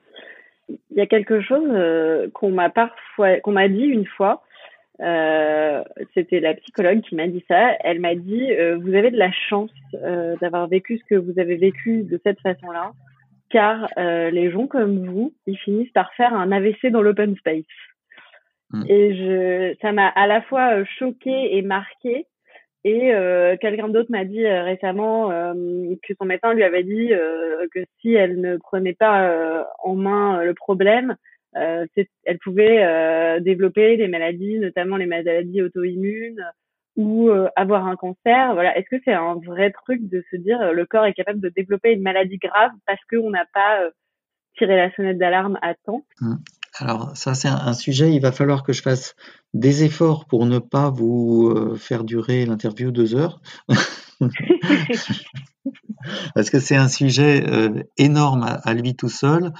Il y a quelque chose euh, qu'on m'a parfois qu'on m'a dit une fois. C'était la psychologue qui m'a dit ça. Elle m'a dit vous avez de la chance d'avoir vécu ce que vous avez vécu de cette façon-là, car les gens comme vous, ils finissent par faire un AVC dans l'open space. Mmh. Et je, ça m'a à la fois choqué et marqué et euh, quelqu'un d'autre m'a dit euh, récemment euh, que son médecin lui avait dit que si elle ne prenait pas en main le problème, elle pouvait développer des maladies, notamment les maladies auto-immunes ou avoir un cancer. Voilà, est-ce que c'est un vrai truc de se dire le corps est capable de développer une maladie grave parce qu'on n'a pas tiré la sonnette d'alarme à temps? Mmh. Alors ça c'est un, sujet, il va falloir que je fasse des efforts pour ne pas vous euh, faire durer l'interview deux heures. [laughs] Parce que c'est un sujet euh, énorme à, lui tout seul,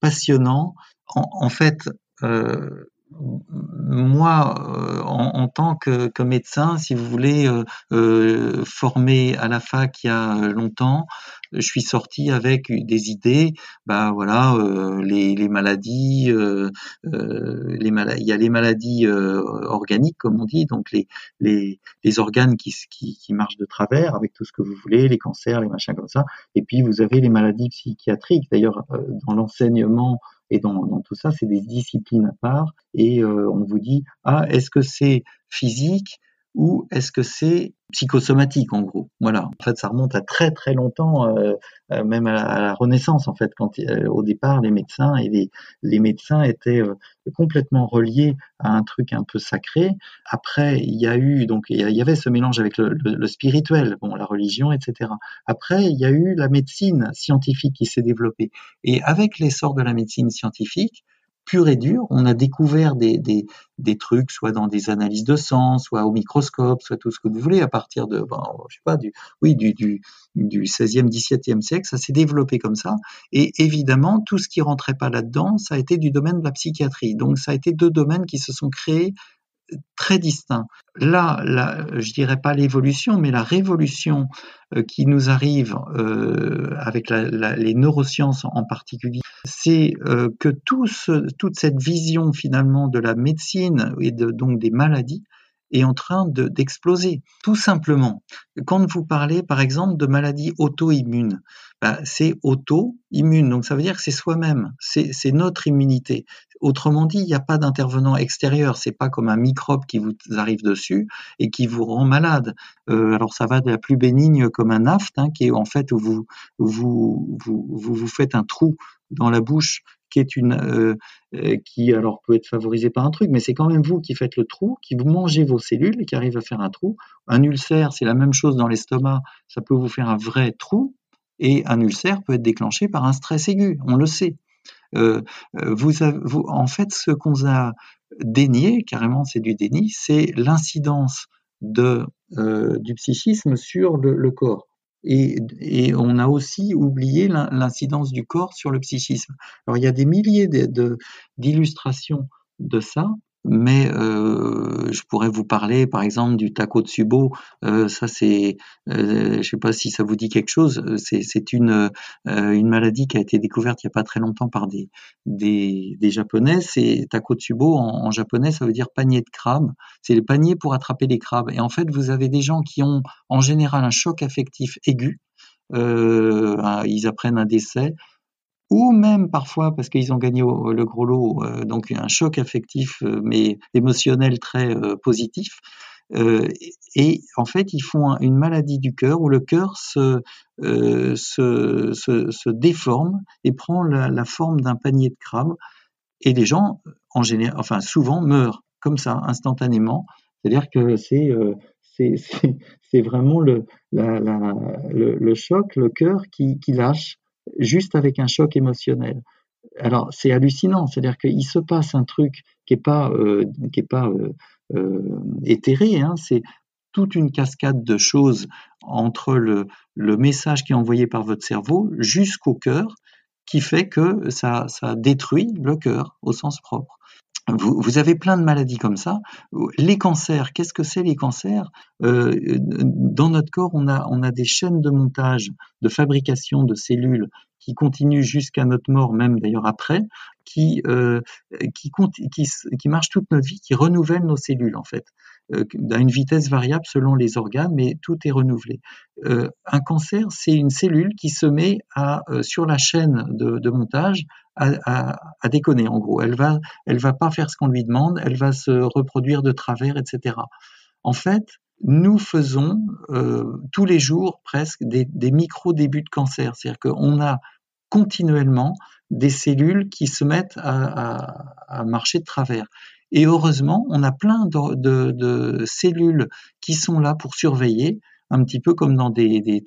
passionnant. En, fait, euh, moi, euh, en, tant que, médecin, si vous voulez, euh, euh, formé à la fac il y a longtemps, je suis sorti avec des idées. Bah voilà, les, maladies, il y a les maladies organiques, comme on dit, donc les les, organes qui, qui marchent de travers avec tout ce que vous voulez, les cancers, les machins comme ça. Et puis vous avez les maladies psychiatriques. D'ailleurs, dans l'enseignement et dans, tout ça, c'est des disciplines à part. Et euh, on vous dit, ah, est-ce que c'est physique? Ou est-ce que c'est psychosomatique en gros? Voilà. En fait, ça remonte à très très longtemps, euh, euh, même à la, Renaissance en fait, quand au départ les médecins étaient complètement reliés à un truc un peu sacré. Après, il y a eu donc il y avait ce mélange avec le, le, le spirituel, bon, la religion, etc. Après, il y a eu la médecine scientifique qui s'est développée. Et avec l'essor de la médecine scientifique, pur et dur. On a découvert des, trucs, soit dans des analyses de sang, soit au microscope, soit tout ce que vous voulez, à partir de, ben, je sais pas, du, oui, du, du, du 16e, 17e siècle, ça s'est développé comme ça. Et évidemment, tout ce qui rentrait pas là-dedans, ça a été du domaine de la psychiatrie. Donc, ça a été deux domaines qui se sont créés très distincts. Là, là je dirais pas l'évolution, mais la révolution euh, qui nous arrive euh, avec la, les neurosciences en particulier, c'est euh, que toute cette vision finalement de la médecine et donc des maladies est en train d'exploser. Tout simplement, quand vous parlez par exemple de maladies auto-immunes, bah, c'est auto-immune, donc ça veut dire que c'est soi-même, c'est notre immunité. Autrement dit, il n'y a pas d'intervenant extérieur, c'est pas comme un microbe qui vous arrive dessus et qui vous rend malade. Euh, alors ça va de la plus bénigne comme un aft, hein, qui est en fait où vous vous, vous, vous, vous faites un trou dans la bouche qui est une euh, euh, qui alors peut être favorisé par un truc, mais c'est quand même vous qui faites le trou, qui vous mangez vos cellules et qui arrive à faire un trou. Un ulcère, c'est la même chose dans l'estomac, ça peut vous faire un vrai trou, et un ulcère peut être déclenché par un stress aigu, on le sait. Euh, vous, vous, en fait, ce qu'on a dénié, carrément c'est du déni, c'est l'incidence de, du psychisme sur le corps. Et, on a aussi oublié l'incidence du corps sur le psychisme. Alors il y a des milliers d'illustrations de, ça, mais euh, je pourrais vous parler par exemple du Takotsubo. Euh, ça c'est, euh, je sais pas si ça vous dit quelque chose. C'est une euh, une maladie qui a été découverte il y a pas très longtemps par des des, des japonais. C'est Takotsubo en, en, japonais, ça veut dire panier de crabes. C'est le panier pour attraper les crabes. Et en fait, vous avez des gens qui ont en général un choc affectif aigu. Euh, ils apprennent un décès ou même parfois parce qu'ils ont gagné le gros lot, euh, donc un choc affectif euh, mais émotionnel très euh, positif. et en fait, ils font une maladie du cœur où le cœur se, se, se, déforme et prend la, forme d'un panier de crabes. Et les gens, en général, enfin souvent, meurent comme ça, instantanément. C'est-à-dire que c'est c'est vraiment le, la, la, le, le, choc, le cœur qui, qui lâche juste avec un choc émotionnel. Alors c'est hallucinant, c'est-à-dire qu'il se passe un truc qui n'est pas, euh, qui est pas euh, euh, éthéré, hein, c'est toute une cascade de choses entre le, le, message qui est envoyé par votre cerveau jusqu'au cœur qui fait que ça, ça détruit le cœur au sens propre. Vous, avez plein de maladies comme ça. Les cancers, qu'est-ce que c'est les cancers? Euh, Dans notre corps, on a, des chaînes de montage, de fabrication de cellules qui continuent jusqu'à notre mort, même d'ailleurs après, qui, euh, marchent toute notre vie, qui renouvellent nos cellules en fait, à une vitesse variable selon les organes, mais tout est renouvelé. Euh, un cancer, c'est une cellule qui se met à, euh, sur la chaîne de, montage à, déconner en gros. Elle va, elle va pas faire ce qu'on lui demande, elle va se reproduire de travers, etc. En fait, nous faisons euh, tous les jours presque des, des micro débuts de cancer, c'est-à-dire qu'on a continuellement des cellules qui se mettent à, marcher de travers. Et heureusement, on a plein de, cellules qui sont là pour surveiller, un petit peu comme dans des, des,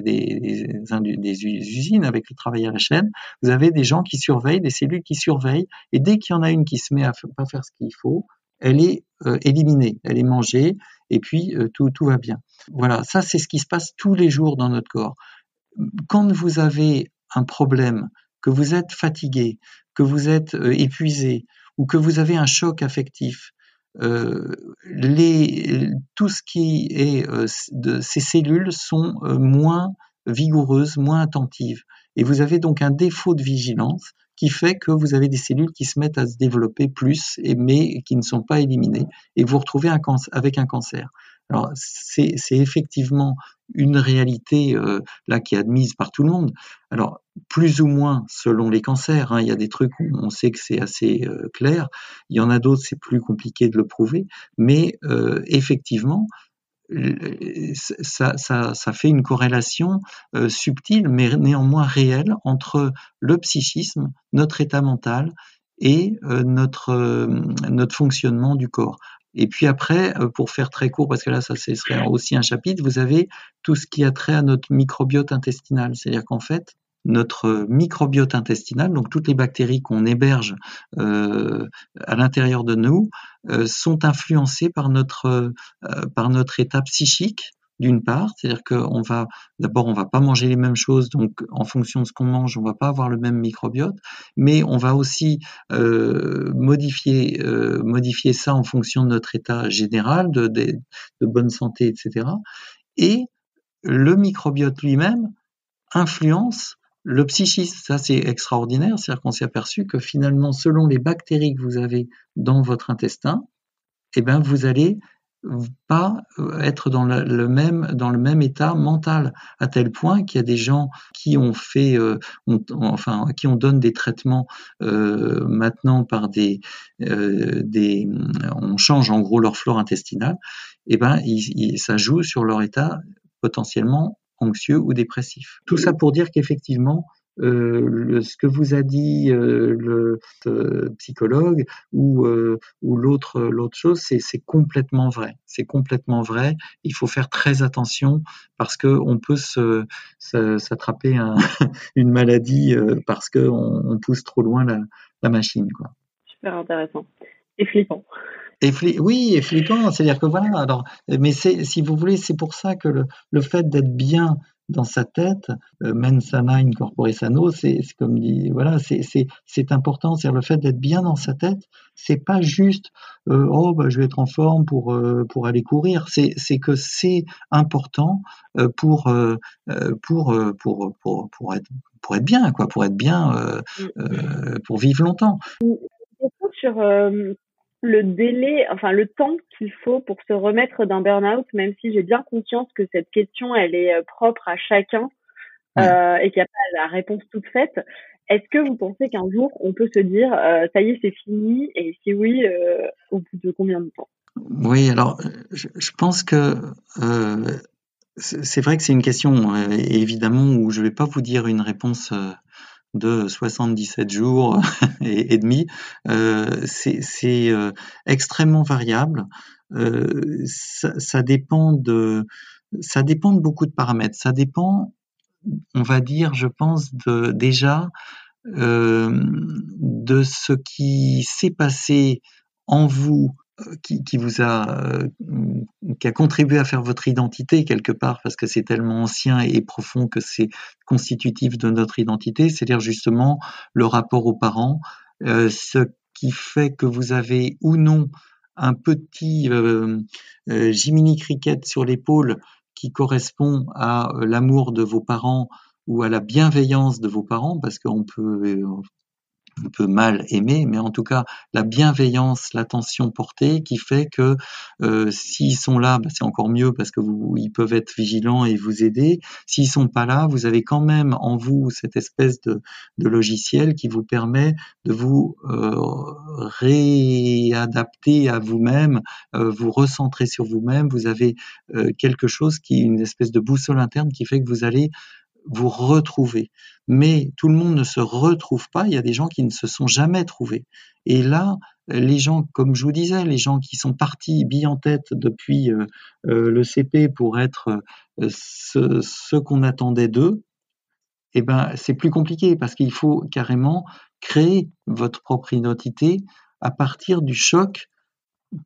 des, usines avec le travail à la chaîne. Vous avez des gens qui surveillent, des cellules qui surveillent, et dès qu'il y en a une qui se met à pas faire ce qu'il faut, elle est euh, éliminée, elle est mangée, et puis euh, tout, tout va bien. Voilà, ça c'est ce qui se passe tous les jours dans notre corps. Quand vous avez un problème, que vous êtes fatigué, que vous êtes euh, épuisé ou que vous avez un choc affectif, euh, les, tout ce qui est euh, de ces cellules sont euh, moins vigoureuses, moins attentives. Et vous avez donc un défaut de vigilance qui fait que vous avez des cellules qui se mettent à se développer plus, et, mais qui ne sont pas éliminées, et vous retrouvez un avec un cancer. Alors c'est effectivement une réalité euh, là qui est admise par tout le monde. Alors plus ou moins selon les cancers. Hein, il y a des trucs où on sait que c'est assez euh, clair. Il y en a d'autres c'est plus compliqué de le prouver. Mais euh, effectivement, ça, ça, ça, fait une corrélation subtile mais néanmoins réelle entre le psychisme, notre état mental et notre, notre fonctionnement du corps. Et puis après, euh, pour faire très court, parce que là, ça serait aussi un chapitre, vous avez tout ce qui a trait à notre microbiote intestinal. C'est-à-dire qu'en fait, notre microbiote intestinal, donc toutes les bactéries qu'on héberge euh, à l'intérieur de nous, euh, sont influencées par notre, euh, par notre état psychique, d'une part, c'est-à-dire qu'on va d'abord on va pas manger les mêmes choses, donc en fonction de ce qu'on mange, on va pas avoir le même microbiote, mais on va aussi euh, modifier euh, modifier ça en fonction de notre état général, de, bonne santé, etc. Et le microbiote lui-même influence le psychisme. Ça c'est extraordinaire, c'est-à-dire qu'on s'est aperçu que finalement, selon les bactéries que vous avez dans votre intestin, eh ben vous allez pas euh, être dans le, même dans le même état mental à tel point qu'il y a des gens qui ont fait euh, enfin qui on donne des traitements euh, maintenant par des des on change en gros leur flore intestinale et eh ben ça joue sur leur état potentiellement anxieux ou dépressif. Tout ça pour dire qu'effectivement euh, ce que vous a dit euh, le euh, psychologue ou, ou l'autre l'autre chose, c'est complètement vrai. C'est complètement vrai. Il faut faire très attention parce que on peut se s'attraper un, [laughs] une maladie parce que on, pousse trop loin la, la machine. Quoi. Super intéressant et flippant. Et oui, et flippant, c'est-à-dire que voilà. Alors, mais si vous voulez, c'est pour ça que le, le fait d'être bien dans sa tête, euh, mens sana incorpore sano, c'est comme dit, voilà, c'est important. C'est le fait d'être bien dans sa tête, c'est pas juste euh, oh bah, je vais être en forme pour euh, pour aller courir. C'est que c'est important euh, pour, pour pour pour pour être pour être bien quoi, pour être bien, mm. pour vivre longtemps. Sur le délai, enfin le temps qu'il faut pour se remettre d'un burn-out, même si j'ai bien conscience que cette question, elle est euh, propre à chacun euh, et qu'il n'y a pas la réponse toute faite. Est-ce que vous pensez qu'un jour, on peut se dire, euh, ça y est, c'est fini Et si oui, euh, au bout de combien de temps? Oui, alors, je, je pense que c'est vrai que c'est une question, évidemment, où je ne vais pas vous dire une réponse de 77 jours [laughs] et, demi, euh, c'est euh, extrêmement variable. Euh, ça, dépend de ça dépend de beaucoup de paramètres. Ça dépend, on va dire, je pense, de, déjà de ce qui s'est passé en vous qui, qui, vous a euh, qui a contribué à faire votre identité quelque part parce que c'est tellement ancien et profond que c'est constitutif de notre identité, c'est-à-dire justement le rapport aux parents, euh, ce qui fait que vous avez ou non un petit euh, euh, Jiminy Cricket sur l'épaule qui correspond à euh, l'amour de vos parents ou à la bienveillance de vos parents, parce qu'on peut un peu mal aimer, mais en tout cas la bienveillance, l'attention portée qui fait que euh, s'ils sont là, bah, c'est encore mieux parce que vous, ils peuvent être vigilants et vous aider. S'ils sont pas là, vous avez quand même en vous cette espèce de, logiciel qui vous permet de vous euh, réadapter à vous-même, euh, vous recentrer sur vous-même. Vous avez quelque chose qui une espèce de boussole interne qui fait que vous allez vous retrouver. Mais tout le monde ne se retrouve pas. Il y a des gens qui ne se sont jamais trouvés. Et là, les gens, comme je vous disais, les gens qui sont partis billes en tête depuis euh, euh, le CP pour être euh, ce, qu'on attendait d'eux, eh ben, c'est plus compliqué parce qu'il faut carrément créer votre propre identité à partir du choc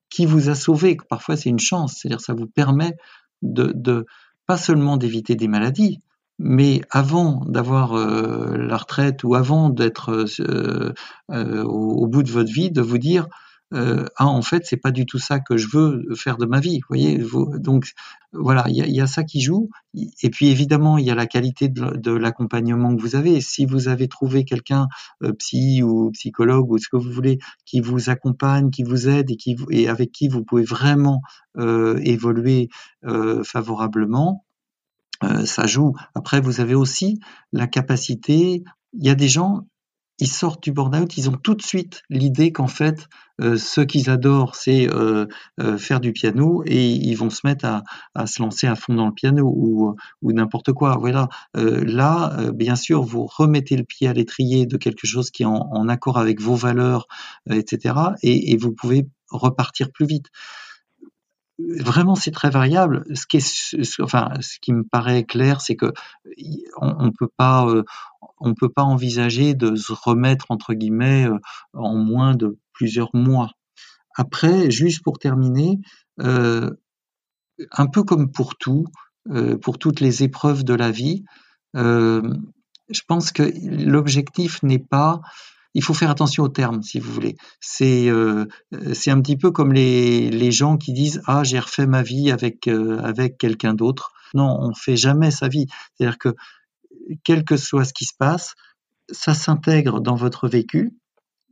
qui vous a sauvé. Parfois, c'est une chance. C'est-à-dire, ça vous permet de, de pas seulement d'éviter des maladies, mais avant d'avoir euh, la retraite ou avant d'être euh, euh, au, bout de votre vie, de vous dire ah en fait c'est pas du tout ça que je veux faire de ma vie, vous voyez. Donc voilà, il y a, ça qui joue. Et puis évidemment il y a la qualité de, l'accompagnement que vous avez. Si vous avez trouvé quelqu'un psy ou psychologue ou ce que vous voulez qui vous accompagne, qui vous aide et qui et avec qui vous pouvez vraiment évoluer favorablement euh, ça joue. Après, vous avez aussi la capacité. Il y a des gens, ils sortent du burn-out, ils ont tout de suite l'idée qu'en fait, euh, ce qu'ils adorent, c'est euh, faire du piano et ils vont se mettre à, se lancer à fond dans le piano ou, ou n'importe quoi. Voilà. là, bien sûr, vous remettez le pied à l'étrier de quelque chose qui est en, accord avec vos valeurs, etc. Et, et vous pouvez repartir plus vite vraiment c'est très variable. Ce qui me paraît clair, c'est que on, pas, euh, peut pas envisager de se remettre entre guillemets euh, en moins de plusieurs mois. Après, juste pour terminer, euh, un peu comme pour tout, pour toutes les épreuves de la vie, je pense que l'objectif n'est pas il faut faire attention aux termes, si vous voulez. C'est euh, c'est un petit peu comme les, les gens qui disent ah j'ai refait ma vie avec euh, avec quelqu'un d'autre. Non, on fait jamais sa vie. C'est-à-dire que quel que soit ce qui se passe, ça s'intègre dans votre vécu.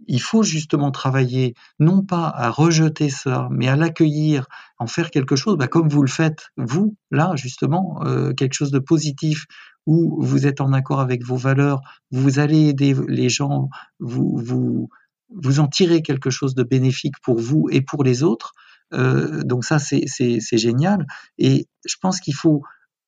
Il faut justement travailler, non pas à rejeter ça, mais à l'accueillir, en faire quelque chose, bah, comme vous le faites, vous, là, justement, euh, quelque chose de positif, où vous êtes en accord avec vos valeurs, vous allez aider les gens, vous, vous, vous en tirez quelque chose de bénéfique pour vous et pour les autres. Euh, donc ça, c'est génial. Et je pense qu'il faut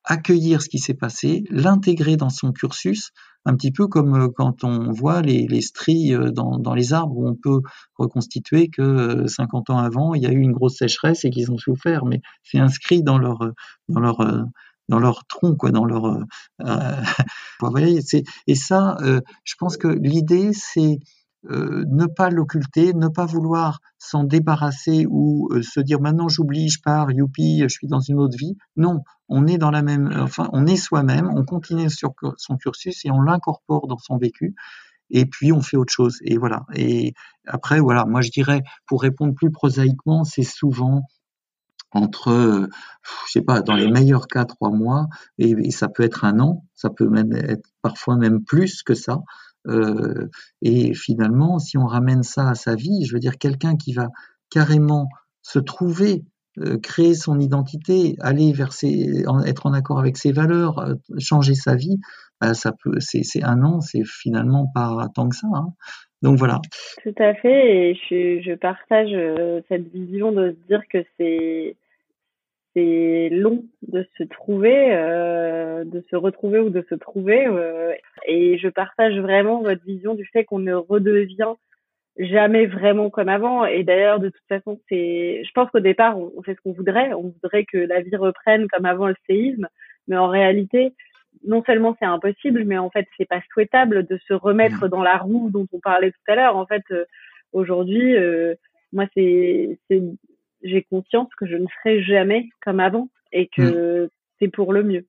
accueillir ce qui s'est passé, l'intégrer dans son cursus, un petit peu comme euh, quand on voit les, les stries euh, dans, dans, les arbres où on peut reconstituer que 50 ans avant, il y a eu une grosse sécheresse et qu'ils ont souffert, mais c'est inscrit dans leur, dans leur dans leur tronc, quoi, dans leur. Euh, [laughs] euh et ça, euh, je pense que l'idée, c'est euh, ne pas l'occulter, ne pas vouloir s'en débarrasser ou se dire maintenant j'oublie, je pars, youpi, je suis dans une autre vie. Non, on est dans la même, enfin, on est soi-même, on continue sur son cursus et on l'incorpore dans son vécu. Et puis on fait autre chose. Et voilà. Et après, voilà, moi je dirais, pour répondre plus prosaïquement, c'est souvent entre, je sais pas, dans les meilleurs cas, trois mois, et, ça peut être un an, ça peut même être parfois même plus que ça. Euh, et finalement, si on ramène ça à sa vie, je veux dire, quelqu'un qui va carrément se trouver, euh, créer son identité, aller vers ses, être en accord avec ses valeurs, euh, changer sa vie, bah, ça peut, c'est un an, c'est finalement pas tant que ça. Hein. Donc voilà. Tout à fait, et je, je partage cette vision de se dire que c'est c'est long de se trouver, euh, de se retrouver ou de se trouver. Euh, et je partage vraiment votre vision du fait qu'on ne redevient jamais vraiment comme avant. Et d'ailleurs, de toute façon, c'est, je pense qu'au départ, on, on fait ce qu'on voudrait. On voudrait que la vie reprenne comme avant le séisme, mais en réalité, non seulement c'est impossible, mais en fait c'est pas souhaitable de se remettre mmh. dans la roue dont on parlait tout à l'heure. En fait, euh, aujourd'hui, euh, moi c'est j'ai conscience que je ne serai jamais comme avant et que mmh. c'est pour le mieux.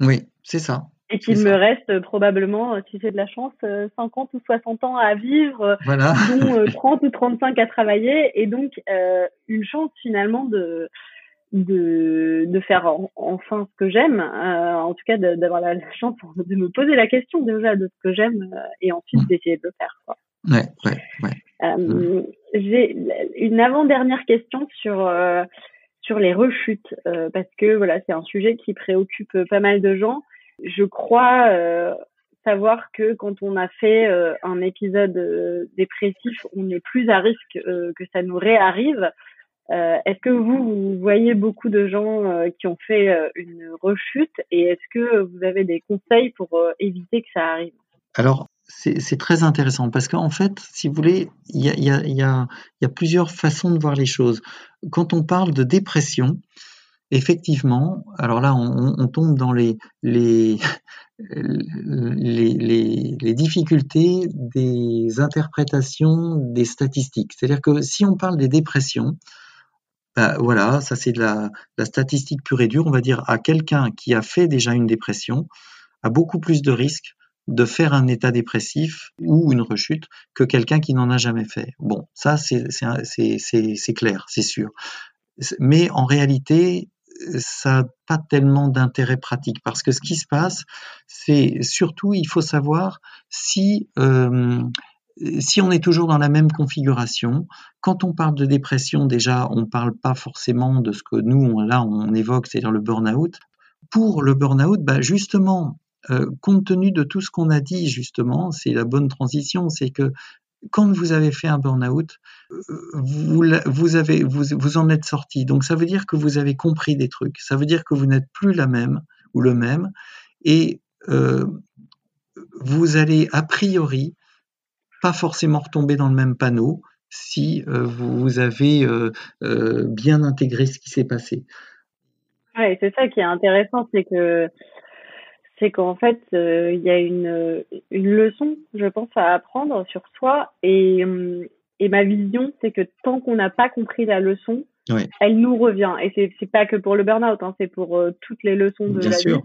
Oui, c'est ça. Et qu'il me reste probablement, si j'ai de la chance, 50 ou 60 ans à vivre, voilà. dont [laughs] 30 ou 35 à travailler, et donc une chance finalement de de, de faire enfin ce que j'aime, euh, en tout cas d'avoir la, chance de me poser la question déjà de ce que j'aime euh, et ensuite mmh. d'essayer de le faire. Quoi. Ouais, ouais, ouais. Euh, mmh. J'ai une avant-dernière question sur euh, sur les rechutes parce que voilà c'est un sujet qui préoccupe pas mal de gens. Je crois savoir que quand on a fait un épisode dépressif, on est plus à risque que ça nous réarrive. Euh, est-ce que vous, vous voyez beaucoup de gens euh, qui ont fait euh, une rechute et est-ce que vous avez des conseils pour éviter que ça arrive? Alors, c'est très intéressant parce qu'en fait, si vous voulez, il y a, plusieurs façons de voir les choses. Quand on parle de dépression, effectivement, alors là, on, tombe dans les, difficultés des interprétations des statistiques. C'est-à-dire que si on parle des dépressions, bah, voilà, ça c'est de la, la, statistique pure et dure. On va dire à quelqu'un qui a fait déjà une dépression a beaucoup plus de risques de faire un état dépressif ou une rechute que quelqu'un qui n'en a jamais fait. Bon, ça c'est clair, c'est sûr. Mais en réalité, ça n'a pas tellement d'intérêt pratique parce que ce qui se passe, c'est surtout il faut savoir si euh, si on est toujours dans la même configuration, quand on parle de dépression, déjà, on ne parle pas forcément de ce que nous, là, on évoque, c'est-à-dire le burn-out. Pour le burn-out, bah, justement, euh, compte tenu de tout ce qu'on a dit, justement, c'est la bonne transition, c'est que quand vous avez fait un burn-out, vous, vous, en êtes sorti. Donc, ça veut dire que vous avez compris des trucs. Ça veut dire que vous n'êtes plus la même ou le même. Et euh, vous allez, a priori, pas forcément retomber dans le même panneau si euh, vous avez bien intégré ce qui s'est passé. Ouais, c'est ça qui est intéressant, c'est que c'est qu'en fait il y a une, une leçon, je pense, à apprendre sur soi et, et ma vision, c'est que tant qu'on n'a pas compris la leçon, elle nous revient. Et c'est c'est pas que pour le burn-out, hein, c'est pour euh, toutes les leçons de la vie.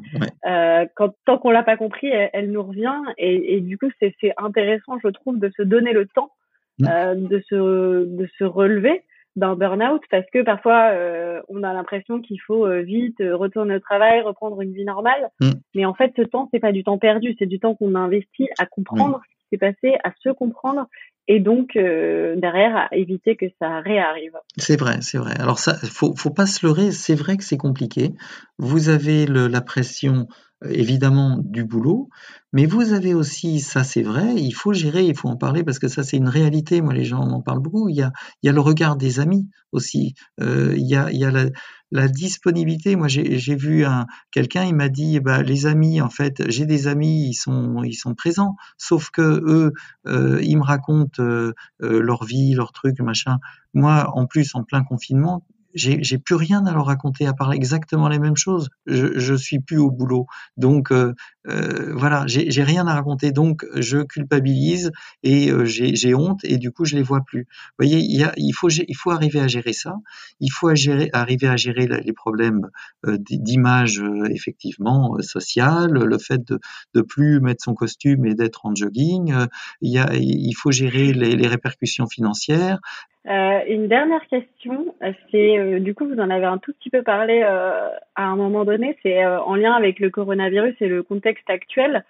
Euh, quand tant qu'on l'a pas compris, elle, nous revient. Et, et du coup, c'est c'est intéressant, je trouve, de se donner le temps mm. euh, de se de se relever d'un burn-out parce que parfois euh, on a l'impression qu'il faut euh, vite retourner au travail, reprendre une vie normale. Mm. Mais en fait, ce temps, c'est pas du temps perdu, c'est du temps qu'on a investi à comprendre ce qui s'est passé, à se comprendre et donc euh, derrière à éviter que ça réarrive. C'est vrai, c'est vrai. Alors ça, faut, faut pas se leurrer. C'est vrai que c'est compliqué. Vous avez le, la pression euh, évidemment du boulot, mais vous avez aussi, ça c'est vrai, il faut gérer, il faut en parler parce que ça c'est une réalité. Moi, les gens en parlent beaucoup. Il y a, il y a le regard des amis aussi. Euh, il y a, il y a la, la disponibilité. Moi, j'ai vu un quelqu'un, il m'a dit, bah, les amis, en fait, j'ai des amis, ils sont, ils sont présents, sauf que eux, euh, ils me racontent euh, euh, leur vie, leur truc, machin. Moi, en plus, en plein confinement, j'ai plus rien à leur raconter à part exactement les mêmes choses. Je, je suis plus au boulot, donc euh, euh voilà, j'ai rien à raconter, donc je culpabilise et euh, j'ai honte et du coup je les vois plus. Vous voyez, il, faut il faut arriver à gérer ça. Il faut arriver à gérer les problèmes euh, d'image effectivement sociale, le fait de de plus mettre son costume et d'être en jogging. il y a, il faut gérer les, les répercussions financières. Une dernière question, c'est du coup vous en avez un tout petit peu parlé à un moment donné, c'est en lien avec le coronavirus et le contexte actuel.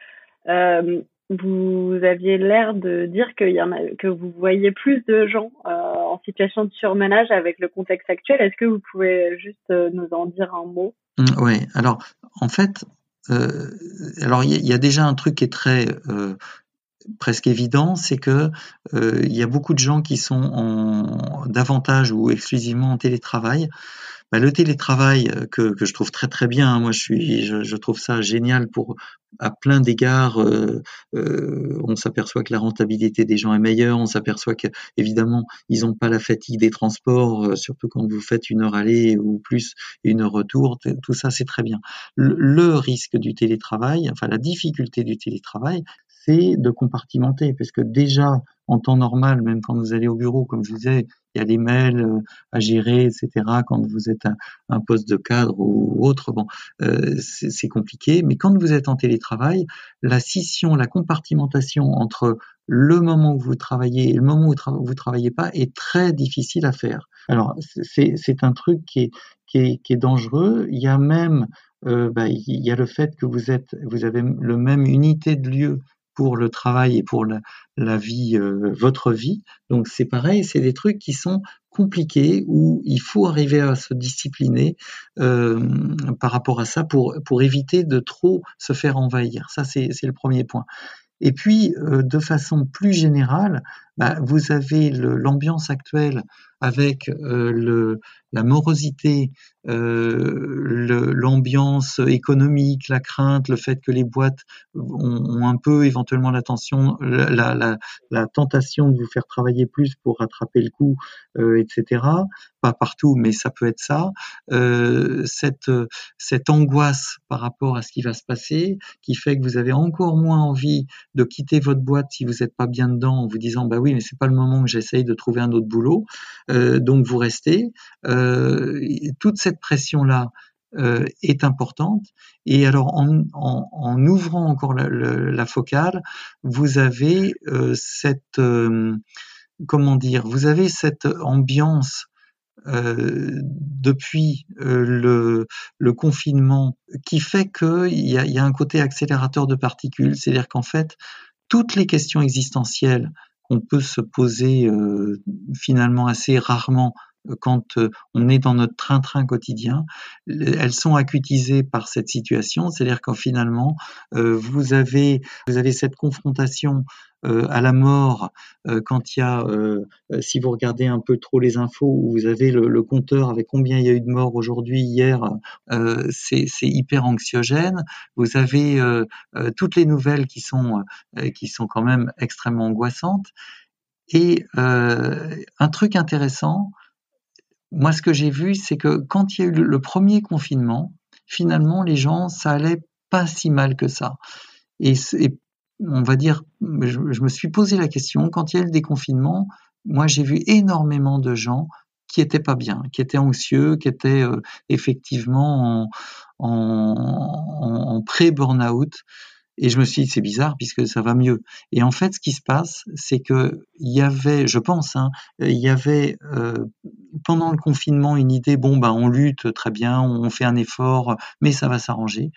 Euh, vous aviez l'air de dire que vous voyez plus de gens en situation de surmenage avec le contexte actuel. Est-ce que vous pouvez juste nous en dire un mot? Mmh, Oui. Alors en fait, alors il y, a déjà un truc qui est très presque évident, c'est que euh, il y a beaucoup de gens qui sont davantage ou exclusivement en télétravail. Bah, le télétravail euh, que, que, je trouve très très bien, hein, moi je suis, je, je, trouve ça génial pour à plein d'égards. Euh, euh, on s'aperçoit que la rentabilité des gens est meilleure, on s'aperçoit que évidemment ils n'ont pas la fatigue des transports, euh, surtout quand vous faites une heure aller ou plus et une heure retour. Tout ça c'est très bien. Le, le risque du télétravail, enfin la difficulté du télétravail, de compartimenter, parce que déjà, en temps normal, même quand vous allez au bureau, comme je disais, il y a des mails euh, à gérer, etc. Quand vous êtes un, un poste de cadre ou autre, bon, euh, c'est compliqué. Mais quand vous êtes en télétravail, la scission, la compartimentation entre le moment où vous travaillez et le moment où vous travaillez pas est très difficile à faire. Alors, c'est un truc qui est, qui est, qui est dangereux. Il y a même euh, bah, il y a le fait que vous êtes, vous avez le même unité de lieu pour le travail et pour la, vie, euh, votre vie. Donc c'est pareil, c'est des trucs qui sont compliqués où il faut arriver à se discipliner euh, par rapport à ça pour pour éviter de trop se faire envahir. Ça c'est c'est le premier point. Et puis, euh, de façon plus générale, bah, vous avez l'ambiance actuelle avec euh, le, la morosité, euh, l'ambiance économique, la crainte, le fait que les boîtes ont, un peu éventuellement l'attention, la, la, la, tentation de vous faire travailler plus pour rattraper le coup, euh, etc. Pas partout, mais ça peut être ça. Euh, cette, cette angoisse par rapport à ce qui va se passer, qui fait que vous avez encore moins envie de quitter votre boîte si vous n'êtes pas bien dedans, en vous disant bah oui, mais c'est pas le moment que j'essaye de trouver un autre boulot. Euh, donc vous restez. Euh, toute cette pression-là euh, est importante. Et alors en, en, en ouvrant encore la, la, focale, vous avez cette comment dire, vous avez cette ambiance euh, depuis euh, le, le, confinement qui fait qu'il y y a un côté accélérateur de particules, c'est-à-dire qu'en fait, toutes les questions existentielles qu'on peut se poser euh, finalement assez rarement quand euh, on est dans notre train-train quotidien, elles sont acutisées par cette situation, c'est-à-dire qu'en finalement vous avez vous avez cette confrontation à la mort quand il y a si vous regardez un peu trop les infos vous avez le, le compteur avec combien il y a eu de morts aujourd'hui hier c'est hyper anxiogène. Vous avez toutes les nouvelles qui sont qui sont quand même extrêmement angoissantes. Et un truc intéressant moi, ce que j'ai vu, c'est que quand il y a eu le, premier confinement, finalement, les gens, ça allait pas si mal que ça. Et, on va dire, je, me suis posé la question, quand il y a eu le déconfinement, moi, j'ai vu énormément de gens qui étaient pas bien, qui étaient anxieux, qui étaient euh, effectivement en, en, en pré-burnout. Et je me suis dit, c'est bizarre puisque ça va mieux. Et en fait, ce qui se passe, c'est que il y avait, je pense, hein, il y avait euh, pendant le confinement une idée, bon, ben, on lutte très bien, on fait un effort, mais ça va s'arranger.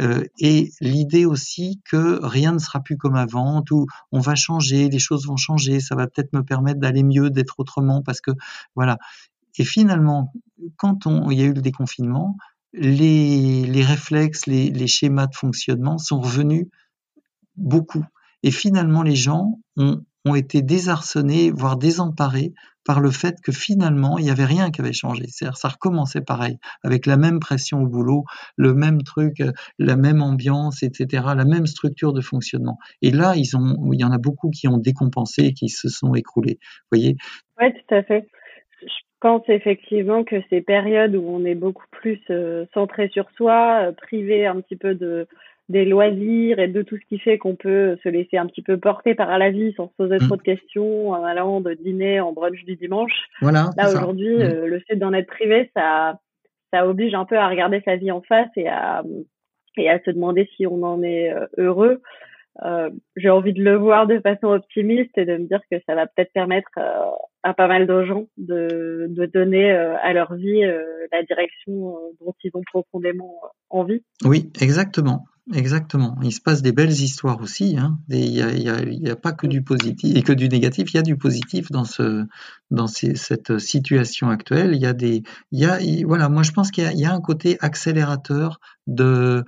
Euh, et l'idée aussi que rien ne sera plus comme avant, tout, on va changer, les choses vont changer, ça va peut-être me permettre d'aller mieux, d'être autrement, parce que voilà. Et finalement, quand il y a eu le déconfinement, les, réflexes, les, schémas de fonctionnement sont revenus beaucoup. Et finalement, les gens ont, été désarçonnés, voire désemparés par le fait que finalement, il n'y avait rien qui avait changé. C'est-à-dire, ça recommençait pareil, avec la même pression au boulot, le même truc, la même ambiance, etc., la même structure de fonctionnement. Et là, il y en a beaucoup qui ont décompensé et qui se sont écroulés. Vous voyez? Oui, tout à fait pense effectivement que ces périodes où on est beaucoup plus euh, centré sur soi, euh, privé un petit peu de des loisirs et de tout ce qui fait qu'on peut se laisser un petit peu porter par la vie sans se poser mmh. trop de questions en allant de dîner en brunch du dimanche. Voilà. Là aujourd'hui, mmh. euh, le fait d'en être privé, ça ça oblige un peu à regarder sa vie en face et à et à se demander si on en est heureux. Euh, j'ai envie de le voir de façon optimiste et de me dire que ça va peut-être permettre euh, à pas mal de gens de, donner euh, à leur vie la direction dont ils ont profondément envie. Oui, exactement. Exactement. Il se passe des belles histoires aussi. Hein. Il n'y a, pas que du positif et que du négatif. Il y a du positif dans cette situation actuelle. Il y a des, voilà. Moi, je pense qu'il y, a un côté accélérateur de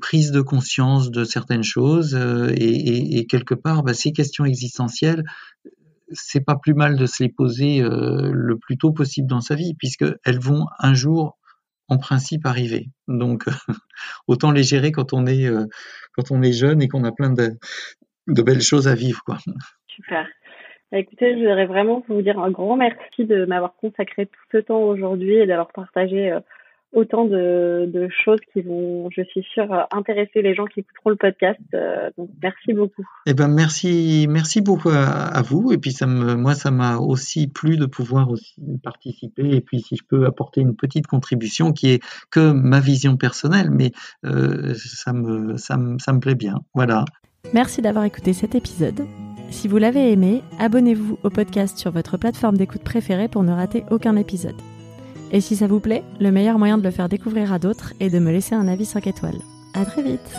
prise de conscience de certaines choses euh, et, quelque part, bah, ces questions existentielles, c'est pas plus mal de se les poser euh, le plus tôt possible dans sa vie, puisque elles vont un jour en principe arriver. Donc [laughs] autant les gérer quand on est euh, quand on est jeune et qu'on a plein de, de belles choses à vivre quoi. Super. Bah, écoutez, je voudrais vraiment vous dire un grand merci de m'avoir consacré tout ce temps aujourd'hui et d'avoir partagé euh, autant de, choses qui vont, je suis sûre, intéresser les gens qui écouteront le podcast. Euh, donc merci beaucoup. Eh ben merci, merci beaucoup à, vous. Et puis ça me, moi, ça m'a aussi plu de pouvoir aussi participer. Et puis si je peux apporter une petite contribution qui est que ma vision personnelle, mais euh, ça me, ça me, ça me plaît bien. Voilà. Merci d'avoir écouté cet épisode. Si vous l'avez aimé, abonnez-vous au podcast sur votre plateforme d'écoute préférée pour ne rater aucun épisode. Et si ça vous plaît, le meilleur moyen de le faire découvrir à d'autres est de me laisser un avis 5 étoiles. À très vite